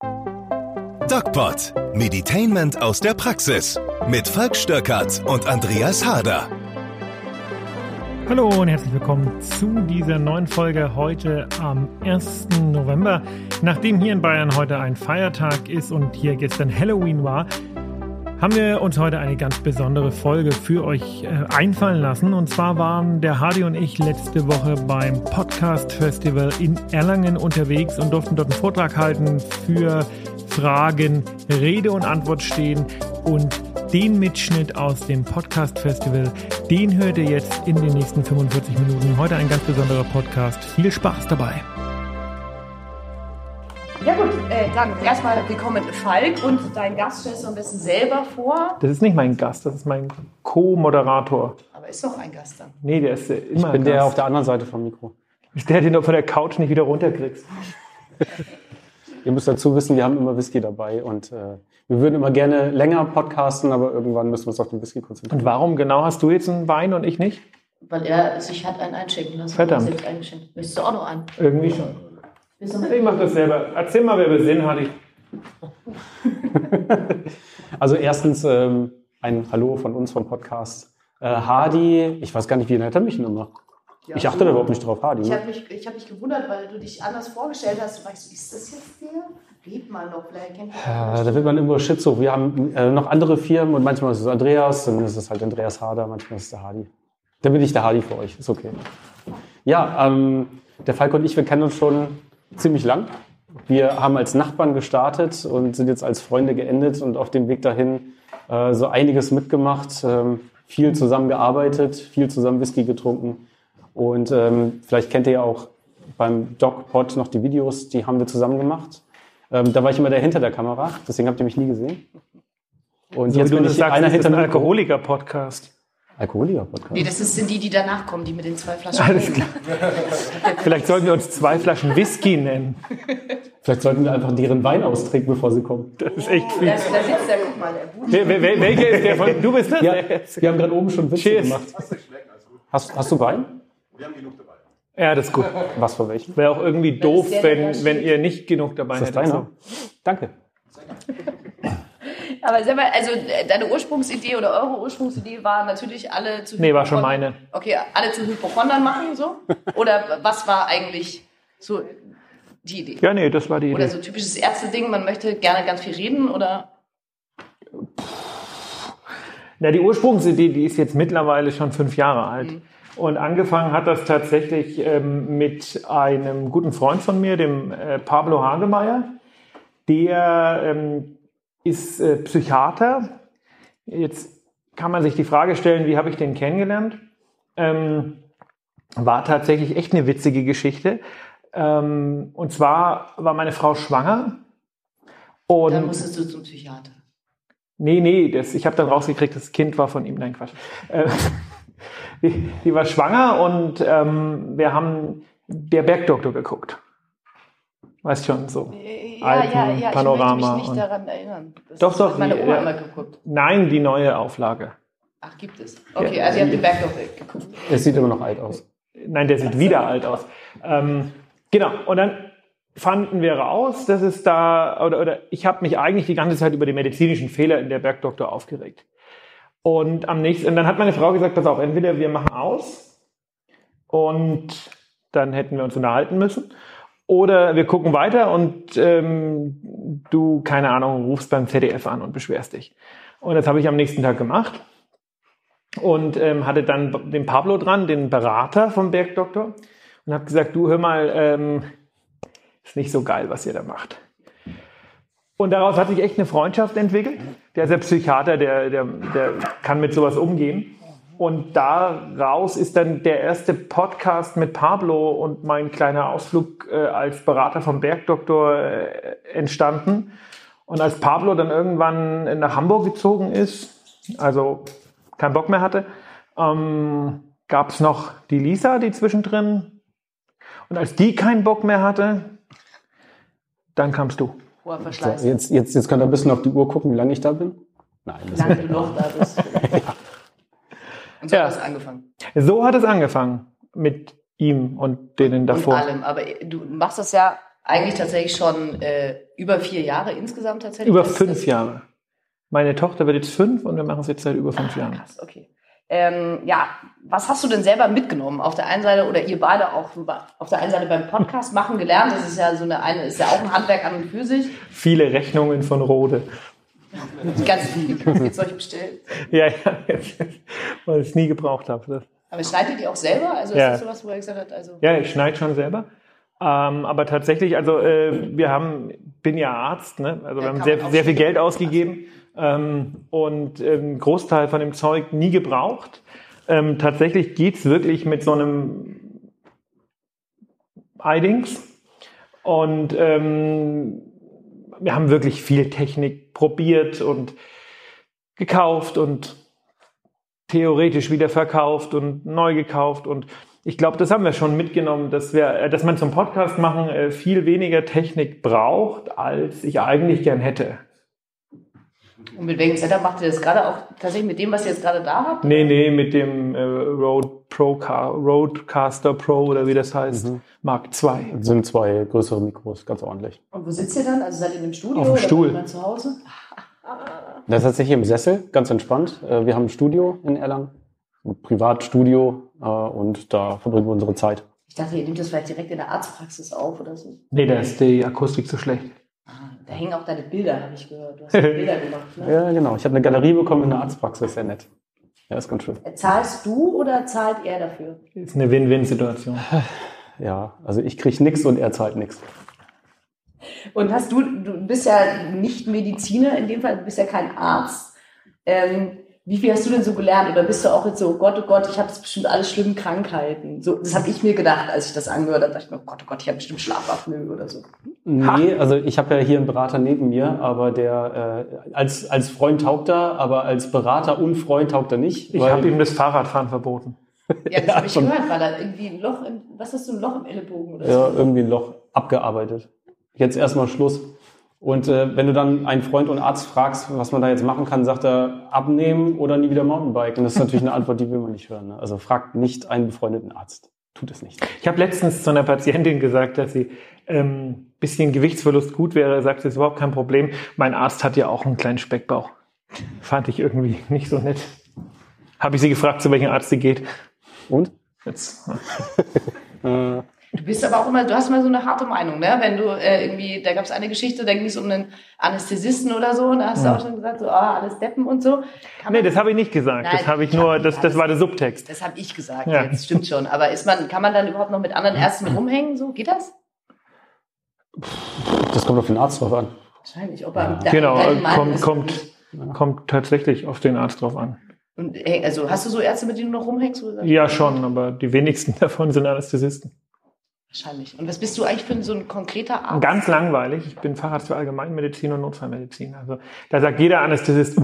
DocPod. Meditainment aus der Praxis. Mit Falk Stöckert und Andreas Harder. Hallo und herzlich willkommen zu dieser neuen Folge heute am 1. November. Nachdem hier in Bayern heute ein Feiertag ist und hier gestern Halloween war, haben wir uns heute eine ganz besondere Folge für euch äh, einfallen lassen. Und zwar waren der Hardy und ich letzte Woche beim Podcast Festival in Erlangen unterwegs und durften dort einen Vortrag halten für Fragen, Rede und Antwort stehen und den Mitschnitt aus dem Podcast Festival, den hört ihr jetzt in den nächsten 45 Minuten. Heute ein ganz besonderer Podcast. Viel Spaß dabei. Dann erstmal willkommen Falk und dein Gast stellst du am besten selber vor. Das ist nicht mein Gast, das ist mein Co-Moderator. Aber ist doch ein Gast dann. Nee, der ist äh, immer Ich bin Gast. der auf der anderen Seite vom Mikro. Ist der, den du von der Couch nicht wieder runterkriegst. Ihr müsst dazu wissen, wir haben immer Whisky dabei und äh, wir würden immer gerne länger podcasten, aber irgendwann müssen wir uns auf den Whisky konzentrieren. Und warum genau hast du jetzt einen Wein und ich nicht? Weil er sich hat einen einschenken lassen. Verdammt. Du auch noch einen? Irgendwie schon. Ich mach das selber. Erzähl mal, wer wir sind, Hardy. Also erstens ähm, ein Hallo von uns vom Podcast. Äh, Hardy, ich weiß gar nicht, wie nennt er mich immer? Ja, ich achte so. da überhaupt nicht drauf, Hardy. Ich Ne? habe mich, ich hab mich gewundert, weil du dich anders vorgestellt hast. Du weißt, ist das jetzt der? Red mal noch, vielleicht kennt Äh, da wird man immer Schizo. Wir haben äh, noch andere Firmen und manchmal ist es Andreas, dann ist es halt Andreas Harder, manchmal ist es der Hardy. Dann bin ich der Hardy für euch, ist okay. Ja, ähm, der Falk und ich, wir kennen uns schon ziemlich lang. Wir haben als Nachbarn gestartet und sind jetzt als Freunde geendet und auf dem Weg dahin äh, so einiges mitgemacht, ähm, viel zusammen gearbeitet, viel zusammen Whisky getrunken. Und ähm, vielleicht kennt ihr ja auch beim DocPod noch die Videos, die haben wir zusammen gemacht. Ähm, da war ich immer der hinter der Kamera, deswegen habt ihr mich nie gesehen. Und So jetzt bin ich sagst, einer hinter ein dem Mikro. Alkoholiker-Podcast. Alkoholiker-Podcast. Nee, das sind die, die danach kommen, die mit den zwei Flaschen. Alles klar. Vielleicht sollten wir uns zwei Flaschen Whisky nennen. Vielleicht sollten wir einfach deren Wein austrinken, bevor sie kommen. Das ist echt viel. Da, da sitzt der, guck mal, der wer, wer- welcher ist der von? Du bist das? Ja, wir haben gerade oben schon Witze Cheers. gemacht. Hast, hast du Wein? Ja, das ist gut. Was für welchen? Wäre auch irgendwie doof, wenn, wenn ihr nicht genug dabei Ist das hättet. deiner? Danke. Aber sag mal, also äh, deine Ursprungsidee oder eure Ursprungsidee war natürlich alle zu Nee, war schon meine. Okay, alle zu Hypochondern machen so? Oder was war eigentlich so die Idee? Ja, nee, das war die Oder Idee. so typisches Ärzte-Ding, man möchte gerne ganz viel reden oder Na, die Ursprungsidee, die ist jetzt mittlerweile schon fünf Jahre alt. Und angefangen hat das tatsächlich ähm, mit einem guten Freund von mir, dem äh, Pablo Hagemeyer. Der ähm, ist äh, Psychiater. Jetzt kann man sich die Frage stellen, wie habe ich den kennengelernt? Ähm, war tatsächlich echt eine witzige Geschichte. Ähm, und zwar war meine Frau schwanger. Und dann musstest du zum Psychiater. Nee, nee, das, ich habe dann rausgekriegt, das Kind war von ihm. Nein, Quatsch. Äh, die, die war schwanger und ähm, wir haben der Bergdoktor geguckt. Weißt schon, so. Ja, Alten ja, ja, Panorama ich möchte mich nicht daran erinnern. Das Doch, doch, meine Oma äh, immer geguckt. Nein, die neue Auflage. Ach, gibt es. Okay, also ihr habt den Berg doch geguckt. Es sieht immer noch alt aus. Nein, der sieht wieder alt aus. Ähm, genau, und dann fanden wir raus, dass es da, oder, oder ich habe mich eigentlich die ganze Zeit über die medizinischen Fehler in der Bergdoktor aufgeregt. Und am nächsten, und dann hat meine Frau gesagt, pass auf, entweder wir machen aus und dann hätten wir uns unterhalten müssen, oder wir gucken weiter und ähm, du, keine Ahnung, rufst beim ZDF an und beschwerst dich. Und das habe ich am nächsten Tag gemacht und ähm, hatte dann den Pablo dran, den Berater vom Bergdoktor, und habe gesagt, du hör mal, ähm, ist nicht so geil, was ihr da macht. Und daraus hat sich echt eine Freundschaft entwickelt. Der ist ja Psychiater, der, der, der kann mit sowas umgehen. Und daraus ist dann der erste Podcast mit Pablo und mein kleiner Ausflug äh, als Berater vom Bergdoktor äh, entstanden. Und als Pablo dann irgendwann nach Hamburg gezogen ist, also keinen Bock mehr hatte, ähm, gab es noch die Lisa, die zwischendrin. Und als die keinen Bock mehr hatte, dann kamst du. Hoher So, Verschleiß. jetzt, jetzt, jetzt könnt ihr ein bisschen auf die Uhr gucken, wie lange ich da bin. Nein, das lange du noch da bist. Und so Ja. hat es angefangen. So hat es angefangen mit ihm und denen davor. Und allem. Aber du machst das ja eigentlich tatsächlich schon äh, über vier Jahre insgesamt tatsächlich. Über fünf Jahre. Meine Tochter wird jetzt fünf und wir machen es jetzt seit über fünf Ah, Jahren. krass, okay. Ähm, ja, was hast du denn selber mitgenommen auf der einen Seite oder ihr beide auch auf der einen Seite beim Podcast machen gelernt? Das ist ja so eine, eine ist ja auch ein Handwerk an und für sich. Viele Rechnungen von Rode. Ganz viel. Jetzt euch bestellt. Ja, ja, weil ich es nie gebraucht habe. Aber schneidet ihr auch selber? Also ist Ja. das sowas, wo er gesagt hat, also Ja, ich schneide schon selber. Ähm, aber tatsächlich, also äh, wir haben, bin ja Arzt, ne? also Ja, wir haben sehr, sehr viel Geld ausgegeben ähm, und ähm, einen Großteil von dem Zeug nie gebraucht. Ähm, tatsächlich geht's wirklich mit so einem Eidings und ähm, wir haben wirklich viel Technik probiert und gekauft und theoretisch wieder verkauft und neu gekauft und ich glaube, das haben wir schon mitgenommen, dass wir, äh, dass man zum Podcast machen äh, viel weniger Technik braucht, als ich eigentlich gern hätte. Und mit welchem Setup macht ihr das gerade auch tatsächlich mit dem, was ihr jetzt gerade da habt? Nee, nee, mit dem äh, Rode Pro Car, Rodecaster Pro oder wie das heißt, Mark II. Das sind zwei größere Mikros, ganz ordentlich. Und wo sitzt ihr dann? Also seid ihr im Studio Auf dem oder Stuhl. seid ihr zu Hause? Das ist tatsächlich im Sessel, ganz entspannt. Äh, Wir haben ein Studio in Erlangen, ein Privatstudio, äh, und da verbringen wir unsere Zeit. Ich dachte, ihr nehmt das vielleicht direkt in der Arztpraxis auf oder so. Nee, da ist die Akustik zu schlecht. Da hängen auch deine Bilder, habe ich gehört. Du hast Bilder gemacht. Ne? Ja, genau. Ich habe eine Galerie bekommen in der Arztpraxis, sehr nett. Ja, ist ganz schön. Zahlst du oder zahlt er dafür? Ist eine Win-Win-Situation. Ja, also ich krieg nix und er zahlt nix. Und hast du, du bist ja nicht Mediziner in dem Fall, du bist ja kein Arzt. Ähm, wie viel hast du denn so gelernt? Oder bist du auch jetzt so, oh Gott, oh Gott, ich habe jetzt bestimmt alle schlimmen Krankheiten? So, das habe ich mir gedacht, als ich das angehört habe. dachte ich mir, oh Gott, oh Gott, ich habe bestimmt Schlafapnoe oder so. Nee, also ich habe ja hier einen Berater neben mir, aber der äh, als, als Freund taugt er, aber als Berater und Freund taugt er nicht. Ich habe ihm das Fahrradfahren verboten. Ja, das habe ich schon. gehört, weil da irgendwie ein Loch im, was hast du, ein Loch im Ellenbogen oder ja, so? irgendwie ein Loch abgearbeitet. Jetzt erstmal Schluss. Und äh, wenn du dann einen Freund und Arzt fragst, was man da jetzt machen kann, sagt er, abnehmen oder nie wieder Mountainbiken. Das ist natürlich eine Antwort, die will man nicht hören. Ne? Also fragt nicht einen befreundeten Arzt. Tut es nicht. Ich habe letztens zu einer Patientin gesagt, dass sie ähm, bisschen Gewichtsverlust gut wäre. Sagt, das ist überhaupt kein Problem. Mein Arzt hat ja auch einen kleinen Speckbauch. Fand ich irgendwie nicht so nett. Habe ich sie gefragt, zu welchem Arzt sie geht. Und? Jetzt, Äh, Du bist aber auch immer, du hast immer so eine harte Meinung, ne? Wenn du äh, irgendwie, da gab es eine Geschichte, da ging es um einen Anästhesisten oder so, und da hast du auch schon gesagt, so, ah, alles Deppen und so. Kann nee, das habe ich nicht gesagt. Nein, das habe ich nur, das, das war der Subtext. Das habe ich gesagt, Ja. jetzt stimmt schon. Aber ist man, kann man dann überhaupt noch mit anderen Ärzten rumhängen? So geht das? das kommt auf den Arzt drauf an. Wahrscheinlich. Ob er Ja. Genau, kommt, ist- kommt, kommt tatsächlich auf den Arzt drauf an. Und, also hast du so Ärzte, mit denen du noch rumhängst? Ja, schon, aber die wenigsten davon sind Anästhesisten. Wahrscheinlich. Und was bist du eigentlich für so ein konkreter Arzt? Ganz langweilig. Ich bin Facharzt für Allgemeinmedizin und Notfallmedizin. Also da sagt jeder Anästhesist,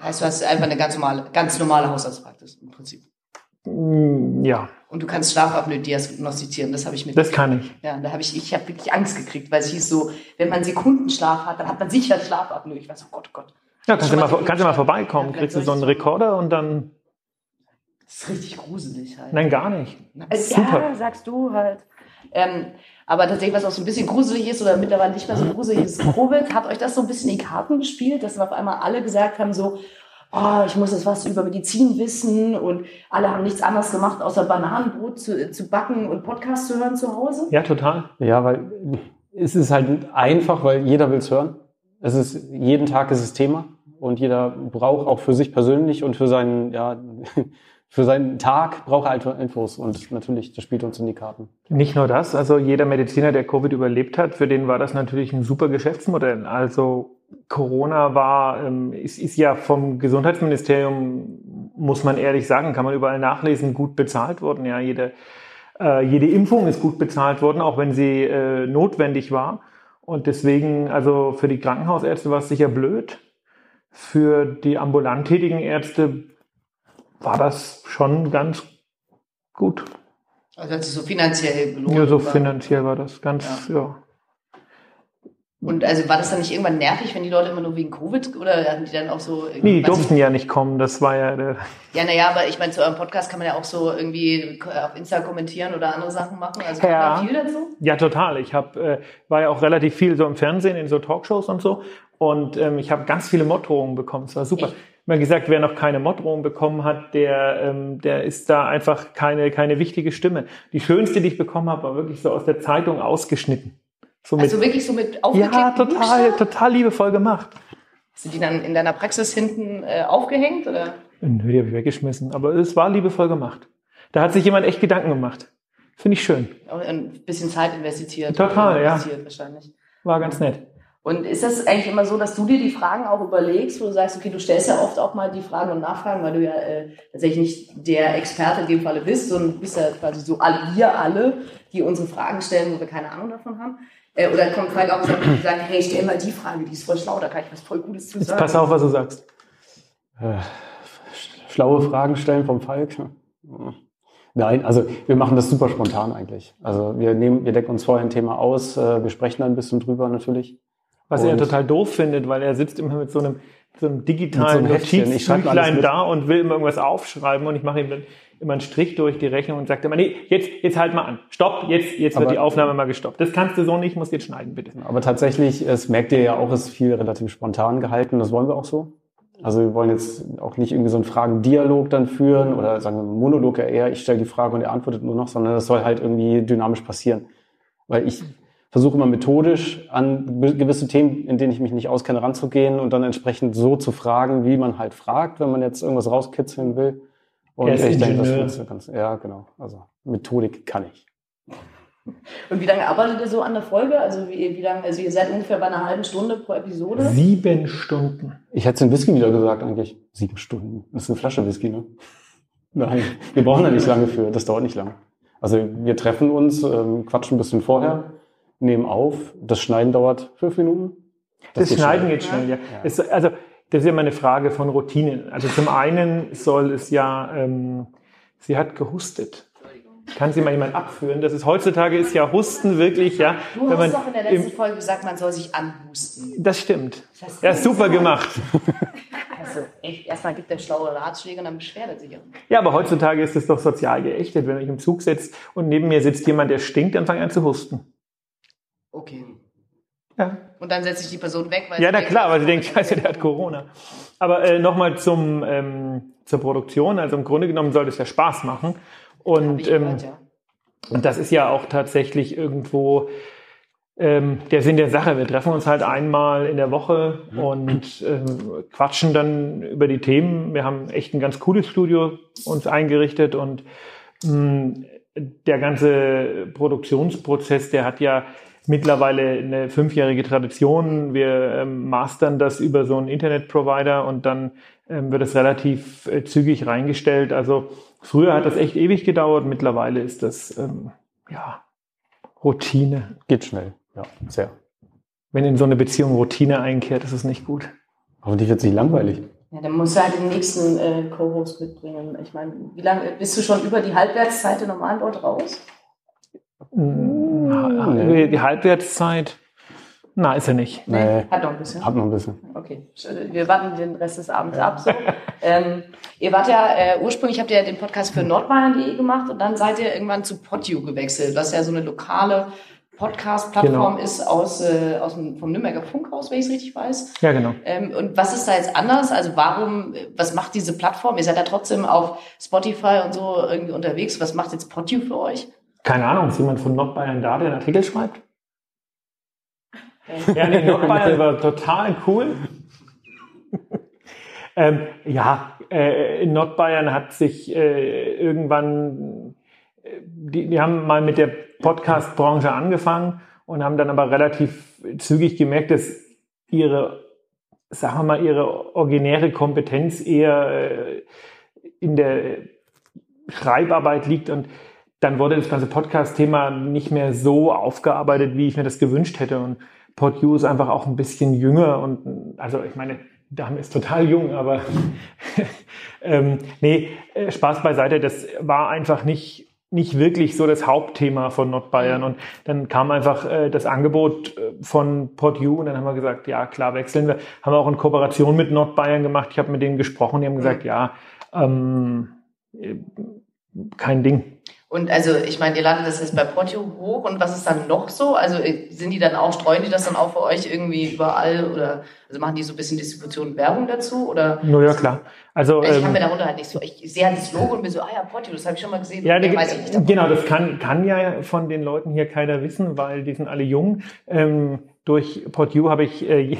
Heißt, du hast einfach eine ganz normale, ganz normale Hausarztpraxis im Prinzip. mm, ja, Und du kannst Schlafapnoe diagnostizieren, das habe ich mit. das kann ich. Ja, da habe ich, ich habe wirklich Angst gekriegt, weil es hieß so, wenn man Sekundenschlaf hat, dann hat man sicher Schlafapnoe. Ich war so, Gott, oh Gott. Ja, kannst du mal, mal kannst du mal Ja, vorbeikommen, vielleicht kriegst du so einen Rekorder und dann, Das ist richtig gruselig halt. nein, gar nicht. Also, super. Ja, sagst du halt. Ähm, aber tatsächlich, was auch so ein bisschen gruselig ist oder mittlerweile nicht mehr so gruselig ist, Covid, hat euch das so ein bisschen in die Karten gespielt, dass dann auf einmal alle gesagt haben, so, oh, ich muss jetzt was über Medizin wissen und alle haben nichts anderes gemacht, außer Bananenbrot zu, zu backen und Podcast zu hören zu Hause? Ja, total. Ja, weil es ist halt einfach, weil jeder will es hören. Es ist, jeden Tag ist es Thema und jeder braucht auch für sich persönlich und für seinen, ja, für seinen Tag braucht er halt Infos und natürlich, das spielt uns in die Karten. Nicht nur das, also jeder Mediziner, der Covid überlebt hat, für den war das natürlich ein super Geschäftsmodell. Also Corona war, ähm, ist, ist ja vom Gesundheitsministerium, muss man ehrlich sagen, kann man überall nachlesen, gut bezahlt worden. Ja, jede, äh, jede Impfung ist gut bezahlt worden, auch wenn sie äh, notwendig war. Und deswegen, also für die Krankenhausärzte war es sicher blöd. Für die ambulant tätigen Ärzte war das schon ganz gut. Also hat sich so finanziell gelohnt. Ja, so war. finanziell war das ganz, ja. Und also war das dann nicht irgendwann nervig, wenn die Leute immer nur wegen Covid oder hatten die dann auch so Nee, die durften ja nicht kommen. Das war ja der, Ja, naja, aber ich meine, zu eurem Podcast kann man ja auch so irgendwie auf Insta kommentieren oder andere Sachen machen. Also Ja. viel dazu? Ja, total. Ich hab, äh, war ja auch relativ viel so im Fernsehen, in so Talkshows und so. Und ähm, ich habe ganz viele Morddrohungen bekommen. Es war super. Echt? Mal gesagt, wer noch keine Morddrohung bekommen hat, der, ähm, der ist da einfach keine, keine wichtige Stimme. Die schönste, die ich bekommen habe, war wirklich so aus der Zeitung ausgeschnitten. So mit, Also wirklich so mit ja, total, Buchstaben? total liebevoll gemacht. Hast du die dann in deiner Praxis hinten äh, aufgehängt? Oder? Nö, die habe ich weggeschmissen. Aber es war liebevoll gemacht. Da hat sich jemand echt Gedanken gemacht. Finde ich schön. Auch ein bisschen Zeit investiert. Total, ja. investiert Wahrscheinlich. War ganz nett. Und ist das eigentlich immer so, dass du dir die Fragen auch überlegst, wo du sagst, okay, du stellst ja oft auch mal die Fragen und Nachfragen, weil du ja äh, tatsächlich nicht der Experte in dem Falle bist, sondern bist ja quasi so alle, wir alle, die unsere Fragen stellen, wo wir keine Ahnung davon haben. Äh, oder kommt Falk auch und sagt, hey, stell mal die Frage, die ist voll schlau, da kann ich was voll Gutes zu Jetzt sagen. pass auf, was du sagst. Äh, schlaue Fragen stellen vom Falk. Nein, also wir machen das super spontan eigentlich. Also wir nehmen, wir decken uns vorher ein Thema aus, äh, wir sprechen dann ein bisschen drüber natürlich. Was er Und- total doof findet, weil er sitzt immer mit so einem, so einem digitalen Mit so Notizbüchlein da und will immer irgendwas aufschreiben und ich mache ihm dann immer einen Strich durch die Rechnung und sagt immer, nee, jetzt, jetzt halt mal an. Stopp, jetzt, jetzt wird Aber- die Aufnahme mal gestoppt. Das kannst du so nicht, musst jetzt schneiden, bitte. Aber tatsächlich, es merkt ihr ja auch, ist viel relativ spontan gehalten. Das wollen wir auch so. Also wir wollen jetzt auch nicht irgendwie so einen Fragendialog dann führen oder sagen wir Monolog ja eher, ich stelle die Frage und er antwortet nur noch, sondern das soll halt irgendwie dynamisch passieren. Weil ich versuche immer methodisch an gewisse Themen, in denen ich mich nicht auskenne, ranzugehen und dann entsprechend so zu fragen, wie man halt fragt, wenn man jetzt irgendwas rauskitzeln will. Und Er ist ich denke, das Ingenieur. funktioniert ganz, ja, genau. Also Methodik kann ich. Und wie lange arbeitet ihr so an der Folge? Also wie, wie lange, also ihr seid ungefähr bei einer halben Stunde pro Episode? Sieben Stunden. Ich hätte den Whisky wieder gesagt eigentlich. Sieben Stunden. Das ist eine Flasche Whisky, ne? Nein, wir brauchen da nicht lange für. Das dauert nicht lange. Also wir treffen uns, ähm, quatschen ein bisschen vorher, nehmen auf. Das Schneiden dauert fünf Minuten. Das, geht Schneiden schnell. geht schnell, ja. Es, also, das ist ja mal eine Frage von Routinen. Also zum einen soll es ja, ähm, sie hat gehustet. Kann sie mal jemand abführen? Das ist heutzutage ist ja Husten wirklich, ja. Du wenn man hast doch in der im- letzten Folge gesagt, man soll sich anhusten. Das stimmt. Das Ja, super gemacht. Also, echt, erstmal gibt der schlaue Ratschläge und dann beschwert er sich. auch. Ja, aber heutzutage ist es doch sozial geächtet. Wenn ich im Zug sitze und neben mir sitzt jemand, der stinkt, dann fange ich an zu husten. Okay. Ja, Und dann setzt sich die Person weg, weil ja sie na denkt, klar, weil sie denkt, scheiße, der hat Corona. Aber äh, nochmal zum ähm, zur Produktion. Also im Grunde genommen soll es ja Spaß machen. Und ich ähm, gehört, ja. Und das ist ja auch tatsächlich irgendwo ähm, der Sinn der Sache. Wir treffen uns halt einmal in der Woche und ähm, quatschen dann über die Themen. Wir haben echt ein ganz cooles Studio uns eingerichtet und mh, der ganze Produktionsprozess, der hat ja mittlerweile eine fünfjährige Tradition. Wir ähm, mastern das über so einen Internetprovider und dann ähm, wird es relativ äh, zügig reingestellt. Also früher hat das echt ewig gedauert, mittlerweile ist das ähm, ja Routine. Geht schnell. Ja, sehr. Wenn in so eine Beziehung Routine einkehrt, ist es nicht gut. Hoffentlich wird es nicht langweilig. Ja, dann musst du halt den nächsten äh, Co-Host mitbringen. Ich meine, wie lange bist du schon über die Halbwertszeit der normalen dort raus? Mm, Die Halbwertszeit, na, ist er nicht. Nee, Hat noch ein bisschen. hab noch ein bisschen. Okay, wir warten den Rest des Abends ab. So. ähm, ihr wart ja äh, ursprünglich habt ihr ja den Podcast für nordbayern.de gemacht und dann seid ihr irgendwann zu Podio gewechselt, was ja so eine lokale Podcast-Plattform Genau. ist aus, äh, aus dem, vom Nürnberger Funkhaus, wenn ich es richtig weiß. Ja, genau. Ähm, und was ist da jetzt anders? Also warum, was macht diese Plattform? Ihr seid ja trotzdem auf Spotify und so irgendwie unterwegs. Was macht jetzt Podio für euch? Keine Ahnung, ist jemand von Nordbayern da, der einen Artikel schreibt? Ja, nee, Nordbayern war total cool. ähm, ja, äh, in Nordbayern hat sich äh, irgendwann, äh, die, die haben mal mit der Podcast-Branche angefangen und haben dann aber relativ zügig gemerkt, dass ihre, sagen wir mal, ihre originäre Kompetenz eher äh, in der Schreibarbeit liegt und dann wurde das ganze Podcast-Thema nicht mehr so aufgearbeitet, wie ich mir das gewünscht hätte. Und PodU ist einfach auch ein bisschen jünger und also ich meine, Dame ist total jung, aber ähm, nee, äh, Spaß beiseite, das war einfach nicht nicht wirklich so das Hauptthema von Nordbayern. Und dann kam einfach äh, das Angebot äh, von PodU und dann haben wir gesagt, ja klar, wechseln wir. Haben wir auch in Kooperation mit Nordbayern gemacht. Ich habe mit denen gesprochen, die haben gesagt, ja, ähm, äh, kein Ding. Und also, ich meine, ihr ladet das jetzt bei Portio hoch und was ist dann noch so? Also sind die dann auch, streuen die das dann auch für euch irgendwie überall oder also machen die so ein bisschen Distribution und Werbung dazu? Oder? No, ja, klar. Also, ich ähm, kann mir darunter halt nicht so, ich sehe halt das Logo und bin so, ah ja, Portio, das habe ich schon mal gesehen. Ja, die, weiß ich nicht davon. genau, das kann, kann ja von den Leuten hier keiner wissen, weil die sind alle jung. Ähm, durch PodU habe ich äh,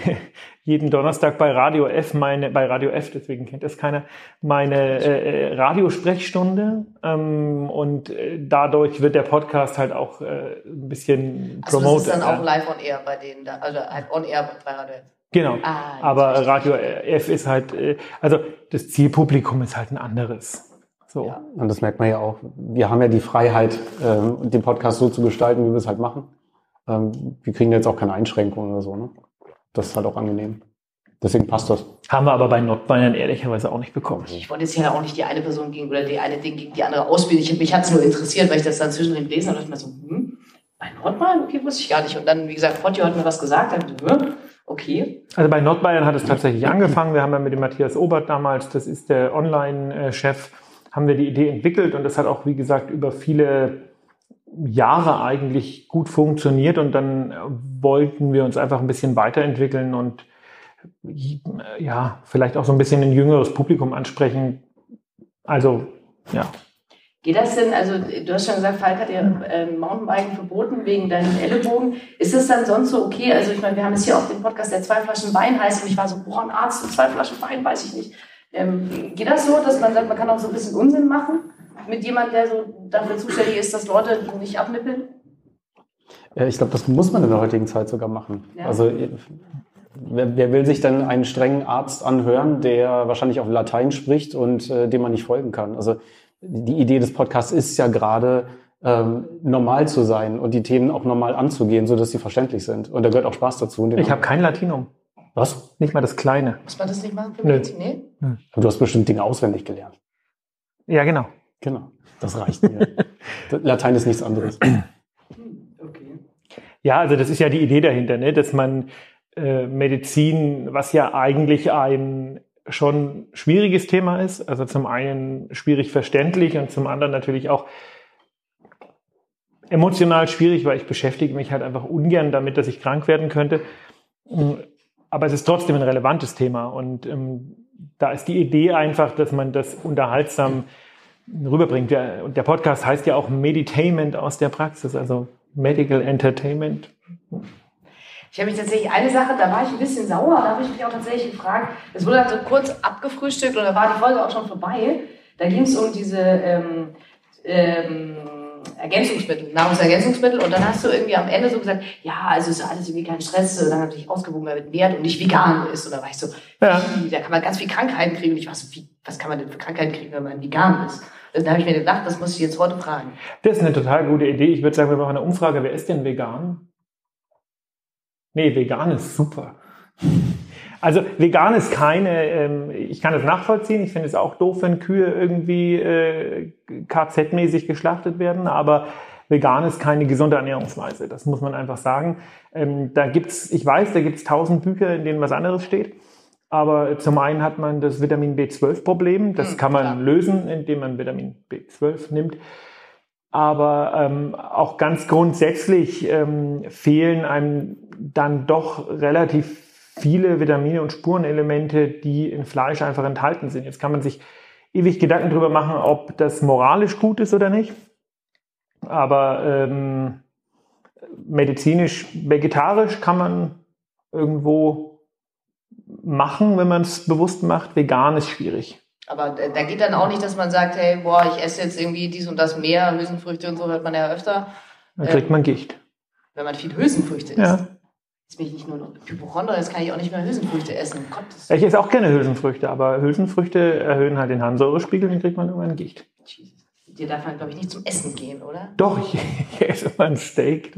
jeden Donnerstag bei Radio F meine, bei Radio F, deswegen kennt das keiner, meine äh, äh, Radiosprechstunde. Ähm, und äh, dadurch wird der Podcast halt auch äh, ein bisschen Also das promoted. ist dann auch live on air bei denen, da, also halt on air bei Radio. Genau. Ah, Aber. Radio F ist halt, äh, also das Zielpublikum ist halt ein anderes. So. Ja. Und das merkt man ja auch. Wir haben ja die Freiheit, ähm, den Podcast so zu gestalten, wie wir es halt machen. Ähm, wir kriegen jetzt auch keine Einschränkungen oder so. Ne? Das ist halt auch angenehm. Deswegen passt das. Haben wir aber bei Nordbayern ehrlicherweise auch nicht bekommen. Ich wollte jetzt ja auch nicht die eine Person gegen oder die eine Ding gegen die andere ausbilden. Ich, mich hat es nur interessiert, weil ich das dann zwischen den gelesen habe und dachte mir so, hm, bei Nordbayern? Okay, wusste ich gar nicht. Und dann, wie gesagt, Portio hat mir was gesagt, dann hm, okay. Also bei Nordbayern hat es tatsächlich angefangen. Wir haben ja mit dem Matthias Obert damals, das ist der Online-Chef, haben wir die Idee entwickelt und das hat auch, wie gesagt, über viele Jahre eigentlich gut funktioniert und dann äh, wollten wir uns einfach ein bisschen weiterentwickeln und äh, ja, vielleicht auch so ein bisschen ein jüngeres Publikum ansprechen. Also, ja. Geht das denn, also du hast schon gesagt, Falk hat ja ähm, Mountainbiken verboten wegen deinen Ellenbogen. Ist es dann sonst so okay? Also ich meine, wir haben jetzt hier auch den Podcast, der zwei Flaschen Wein heißt und ich war so, boah, ein Arzt und zwei Flaschen Wein, weiß ich nicht. Ähm, geht das so, dass man sagt, man kann auch so ein bisschen Unsinn machen mit jemandem, der so dafür zuständig ist, dass Leute nicht abnippeln? Ja, ich glaube, das muss man in der heutigen Zeit sogar machen. Ja. Also wer, wer will sich dann einen strengen Arzt anhören, der wahrscheinlich auf Latein spricht und äh, dem man nicht folgen kann? Also die Idee des Podcasts ist ja gerade ähm, normal zu sein und die Themen auch normal anzugehen, so dass sie verständlich sind. Und da gehört auch Spaß dazu. Ich habe kein Latinum. was? Nicht mal das Kleine. Muss man das nicht machen für Nö. Medizin? Nee? Du hast bestimmt Dinge auswendig gelernt. Ja, genau. Genau, das reicht mir. Latein ist nichts anderes. Okay. Ja, also das ist ja die Idee dahinter, ne? dass man äh, Medizin, was ja eigentlich ein schon schwieriges Thema ist, also zum einen schwierig verständlich und zum anderen natürlich auch emotional schwierig, weil ich beschäftige mich halt einfach ungern damit, dass ich krank werden könnte. Mm, Aber es ist trotzdem ein relevantes Thema und ähm, da ist die Idee einfach, dass man das unterhaltsam rüberbringt. Der, und der Podcast heißt ja auch Meditainment aus der Praxis, also Medical Entertainment. Ich habe mich tatsächlich eine Sache, da war ich ein bisschen sauer, da habe ich mich auch tatsächlich gefragt. Es wurde dann so kurz abgefrühstückt und da war die Folge auch schon vorbei. Da ging es um diese ähm, ähm, Ergänzungsmittel, Nahrungsergänzungsmittel und dann hast du irgendwie am Ende so gesagt, ja, also ist alles irgendwie kein Stress, dann natürlich ausgewogen, wer mit Wert und nicht vegan ist. Und da war ich so, Ja. da kann man ganz viel Krankheiten kriegen. Und ich war so, wie, was kann man denn für Krankheiten kriegen, wenn man vegan ist? Und da habe ich mir gedacht, das muss ich jetzt heute fragen. Das ist eine total gute Idee. Ich würde sagen, wir machen eine Umfrage. Wer ist denn vegan? Nee, vegan ist super. Also vegan ist keine, ähm, ich kann das nachvollziehen, ich finde es auch doof, wenn Kühe irgendwie äh, KZ-mäßig geschlachtet werden, aber vegan ist keine gesunde Ernährungsweise, das muss man einfach sagen. Ähm, da gibt's, ich weiß, da gibt's tausend Bücher, in denen was anderes steht, aber zum einen hat man das Vitamin B12-Problem, das Hm, kann man klar. lösen, indem man Vitamin B12 nimmt. Aber ähm, auch ganz grundsätzlich ähm, fehlen einem dann doch relativ viele Vitamine und Spurenelemente, die in Fleisch einfach enthalten sind. Jetzt kann man sich ewig Gedanken darüber machen, ob das moralisch gut ist oder nicht. Aber ähm, medizinisch, vegetarisch kann man irgendwo machen, wenn man es bewusst macht. Vegan ist schwierig. Aber da geht dann auch nicht, dass man sagt, hey, boah, ich esse jetzt irgendwie dies und das mehr, Hülsenfrüchte und so hört man ja öfter, Dann kriegt man Gicht. wenn man viel Hülsenfrüchte isst. Ja. Jetzt bin ich nicht nur noch Hypochonder, jetzt kann ich auch nicht mehr Hülsenfrüchte essen. Gottes Ich esse auch gerne Hülsenfrüchte, aber Hülsenfrüchte erhöhen halt den Harnsäurespiegel, dann kriegt man irgendwann Gicht. Jesus. Dir darf man, glaube ich, nicht zum Essen gehen, oder? Doch, ich, ich esse mal ein Steak.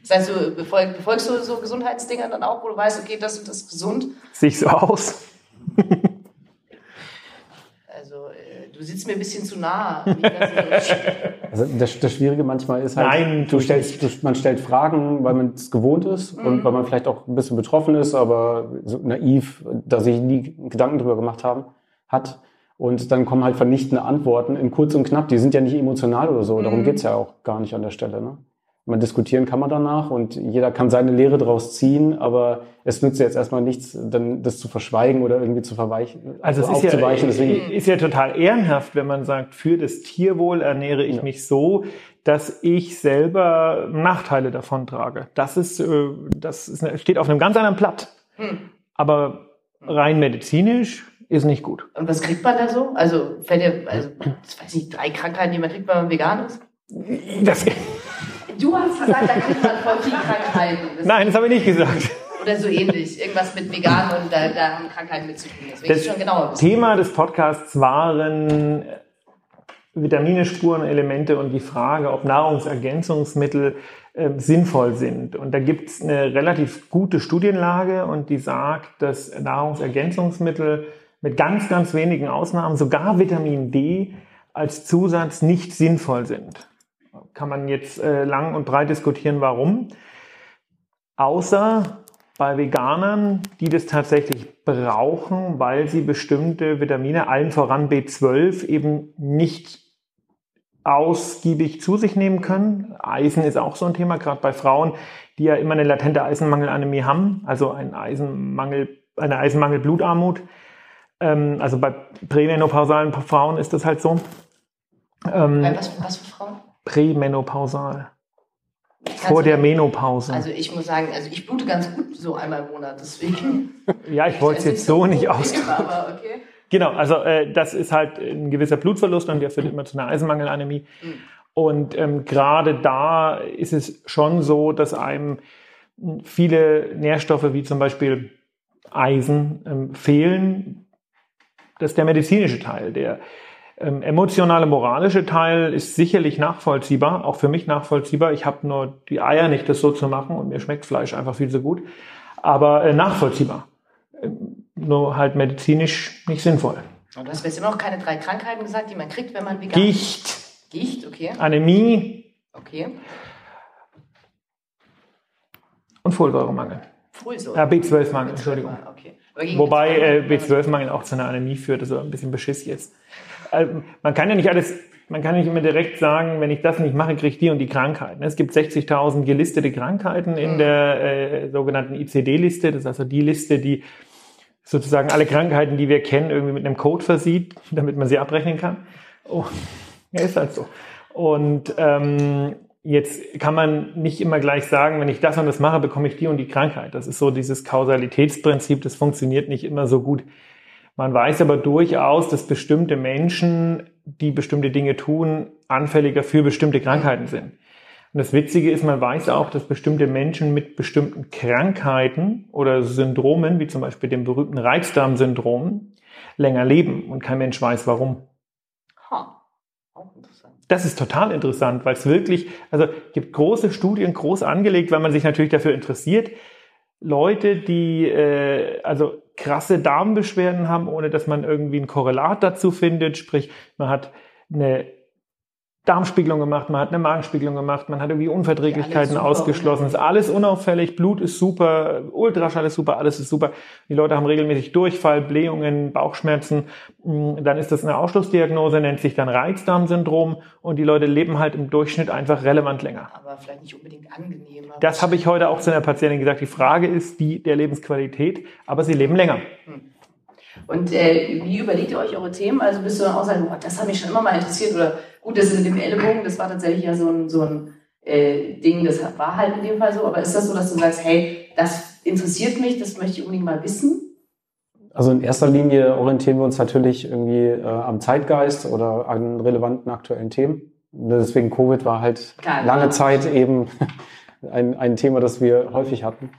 Das heißt, du befolg, befolgst du so Gesundheitsdinger dann auch, wo du weißt, okay, das und das ist gesund. Sehe ich so aus? Also äh, Du sitzt mir ein bisschen zu nah. Dass Also das, das Schwierige manchmal ist halt, Nein, du stellst, du, man stellt Fragen, weil man es gewohnt ist und weil man vielleicht auch ein bisschen betroffen ist, aber so naiv, da sich nie Gedanken drüber gemacht haben, hat. Und dann kommen halt vernichtende Antworten in kurz und knapp. Die sind ja nicht emotional oder so. Darum geht's ja auch gar nicht an der Stelle. Ne? Man diskutieren kann man danach und jeder kann seine Lehre daraus ziehen, aber es nützt jetzt erstmal nichts, dann das zu verschweigen oder irgendwie zu verweichen, Also es ist ja. Deswegen, ist ja total ehrenhaft, wenn man sagt, für das Tierwohl ernähre ich Ja. mich so, dass ich selber Nachteile davon trage. Das ist, äh, das ist, steht auf einem ganz anderen Blatt. Hm. Aber rein medizinisch ist nicht gut. Und was kriegt man da so? Also, fällt dir, also, ich weiß nicht, drei Krankheiten, die man kriegt, wenn man vegan ist? Das, Du hast gesagt, da kriegt man voll viele Krankheiten. Das nein, das habe ich nicht gesagt. Oder so ähnlich. Irgendwas mit vegan und da, da haben Krankheiten mit zu tun. Das ich Das schon genauer wissen. Thema des Podcasts waren Vitamine, Spuren, Elemente und die Frage, ob Nahrungsergänzungsmittel äh, sinnvoll sind. Und da gibt es eine relativ gute Studienlage und die sagt, dass Nahrungsergänzungsmittel mit ganz, ganz wenigen Ausnahmen, sogar Vitamin D, als Zusatz nicht sinnvoll sind. Kann man jetzt äh, lang und breit diskutieren, warum. Außer bei Veganern, die das tatsächlich brauchen, weil sie bestimmte Vitamine, allen voran B12, eben nicht ausgiebig zu sich nehmen können. Eisen ist auch so ein Thema, gerade bei Frauen, die ja immer eine latente Eisenmangelanämie haben, also ein Eisenmangel, eine Eisenmangel-Blutarmut. Ähm, also bei prämenopausalen Frauen ist das halt so. Ähm, Bei was, was für Frauen? prämenopausal. Kannst Vor der Menopause. Also ich muss sagen, also ich blute ganz gut so einmal im Monat, deswegen. ja, ich wollte es weiß jetzt so nicht ausdrücken. Aber okay. Genau, also äh, das ist halt ein gewisser Blutverlust und der führt immer zu einer Eisenmangelanämie. Mhm. Und ähm, gerade da ist es schon so, dass einem viele Nährstoffe wie zum Beispiel Eisen ähm, fehlen. Das ist der medizinische Teil. Der ähm, emotionale, moralische Teil ist sicherlich nachvollziehbar, auch für mich nachvollziehbar. Ich habe nur die Eier nicht, das so zu machen und mir schmeckt Fleisch einfach viel zu gut. Aber äh, nachvollziehbar. Ähm, nur halt medizinisch nicht sinnvoll. Und du hast jetzt immer noch keine drei Krankheiten gesagt, die man kriegt, wenn man vegan Gicht, Gicht, okay. Anämie Okay. und Folsäuremangel. Folsäure. Ja, B12-Mangel, Entschuldigung. Okay. Wobei äh, B12 B12-Mangel auch zu einer Anämie führt, also ein bisschen Beschiss jetzt. Also, man kann ja nicht alles, man kann nicht immer direkt sagen, wenn ich das nicht mache, kriege ich die und die Krankheiten. Es gibt 60.000 gelistete Krankheiten in Mhm. der äh, sogenannten ICD-Liste. Das ist also die Liste, die sozusagen alle Krankheiten, die wir kennen, irgendwie mit einem Code versieht, damit man sie abrechnen kann. Oh, ja, ist halt so. Und ähm, jetzt kann man nicht immer gleich sagen, wenn ich das und das mache, bekomme ich die und die Krankheit. Das ist so dieses Kausalitätsprinzip, das funktioniert nicht immer so gut. Man weiß aber durchaus, dass bestimmte Menschen, die bestimmte Dinge tun, anfälliger für bestimmte Krankheiten sind. Und das Witzige ist, man weiß auch, dass bestimmte Menschen mit bestimmten Krankheiten oder Syndromen, wie zum Beispiel dem berühmten Reizdarmsyndrom, länger leben und kein Mensch weiß warum. Ha. Das ist total interessant, weil es wirklich, also gibt große Studien, groß angelegt, weil man sich natürlich dafür interessiert. Leute, die äh, also krasse Darmbeschwerden haben, ohne dass man irgendwie ein Korrelat dazu findet, sprich, man hat eine Darmspiegelung gemacht, man hat eine Magenspiegelung gemacht, man hat irgendwie Unverträglichkeiten Ja, ausgeschlossen. Ist alles unauffällig, Blut ist super, Ultraschall ist super, alles ist super. Die Leute haben regelmäßig Durchfall, Blähungen, Bauchschmerzen. Mm, Dann ist das eine Ausschlussdiagnose, nennt sich dann Reizdarmsyndrom und die Leute leben halt im Durchschnitt einfach relevant länger. Aber vielleicht nicht unbedingt angenehm. aber- Das habe ich heute auch zu einer Patientin gesagt. Die Frage ist die der Lebensqualität, aber sie leben länger. Und äh, wie überlegt ihr euch eure Themen? Also bist du dann auch sagen, das hat mich schon immer mal interessiert oder gut, das ist mit dem Ellenbogen, das war tatsächlich ja so ein, so ein äh, Ding, das war halt in dem Fall so. Aber ist das so, dass du sagst, hey, das interessiert mich, das möchte ich unbedingt mal wissen? Also in erster Linie orientieren wir uns natürlich irgendwie äh, am Zeitgeist oder an relevanten aktuellen Themen. Deswegen Covid war halt Klar, lange ja. Zeit eben ein, ein Thema, das wir häufig hatten.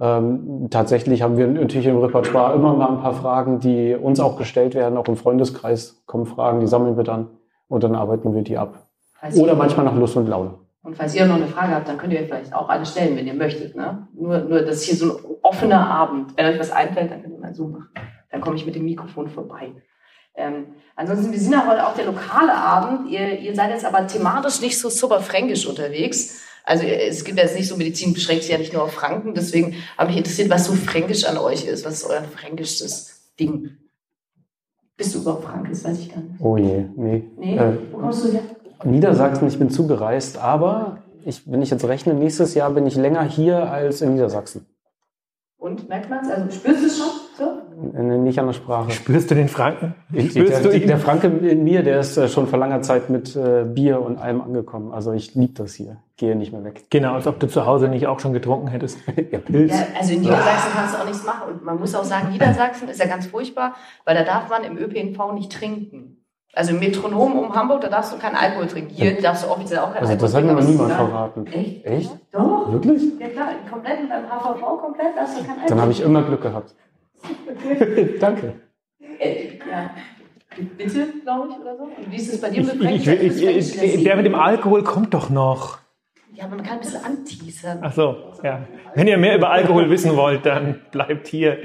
Ähm, tatsächlich haben wir natürlich im Repertoire immer mal ein paar Fragen, die uns auch gestellt werden. Auch im Freundeskreis kommen Fragen, die sammeln wir dann und dann arbeiten wir die ab. Falls Oder manchmal nach Lust und Laune. Und falls ihr noch eine Frage habt, dann könnt ihr euch vielleicht auch alle stellen, wenn ihr möchtet. Ne? Nur, nur, das ist hier so ein offener Abend. Wenn euch was einfällt, dann könnt ihr mal so machen. Dann komme ich mit dem Mikrofon vorbei. Ähm, ansonsten, wir sind ja heute auch der lokale Abend. Ihr, ihr seid jetzt aber thematisch nicht so super fränkisch unterwegs. Also es gibt ja jetzt nicht so Medizin, beschränkt sich ja nicht nur auf Franken. Deswegen habe mich interessiert, was so fränkisch an euch ist. Was ist euer fränkisches Ding? Bist du überhaupt Frankes? Weiß ich gar nicht. Oh je, nee. Nee? Äh, Wo kommst du her? Niedersachsen, ich bin zugereist, aber ich, wenn ich jetzt rechne, nächstes Jahr bin ich länger hier als in Niedersachsen. Und merkt man es? Also spürst du es schon? So? Äh, Nicht an der Sprache. Spürst du den Franken? Ich, Spürst der, du ihn? der Franke in mir, der ist äh, schon vor langer Zeit mit äh, Bier und allem angekommen. Also ich liebe das hier. Gehe nicht mehr weg. Genau, als ob du zu Hause nicht auch schon getrunken hättest. ja, Pilz. Ja, also in Niedersachsen kannst du auch nichts machen. Und man muss auch sagen, Niedersachsen ist ja ganz furchtbar, weil da darf man im ÖPNV nicht trinken. Also im Metronom um Hamburg, da darfst du keinen Alkohol trinken. Hier darfst du offiziell auch keinen Also Alkohol das hat trinken. mir noch niemand verraten. Echt? Echt? Doch. Wirklich? Ja klar, komplett mit deinem HVV komplett, da hast du keinen Alkohol. Dann habe ich immer Glück gehabt. Danke. Äh, ja. Bitte, glaube ich, oder so. Und wie ist es bei dir mit Ich, ich, ich, ich, der mit dem Alkohol kommt doch noch. Ja, aber man kann ein bisschen anteasern. Ach so, ja. Wenn ihr mehr über Alkohol wissen wollt, dann bleibt hier.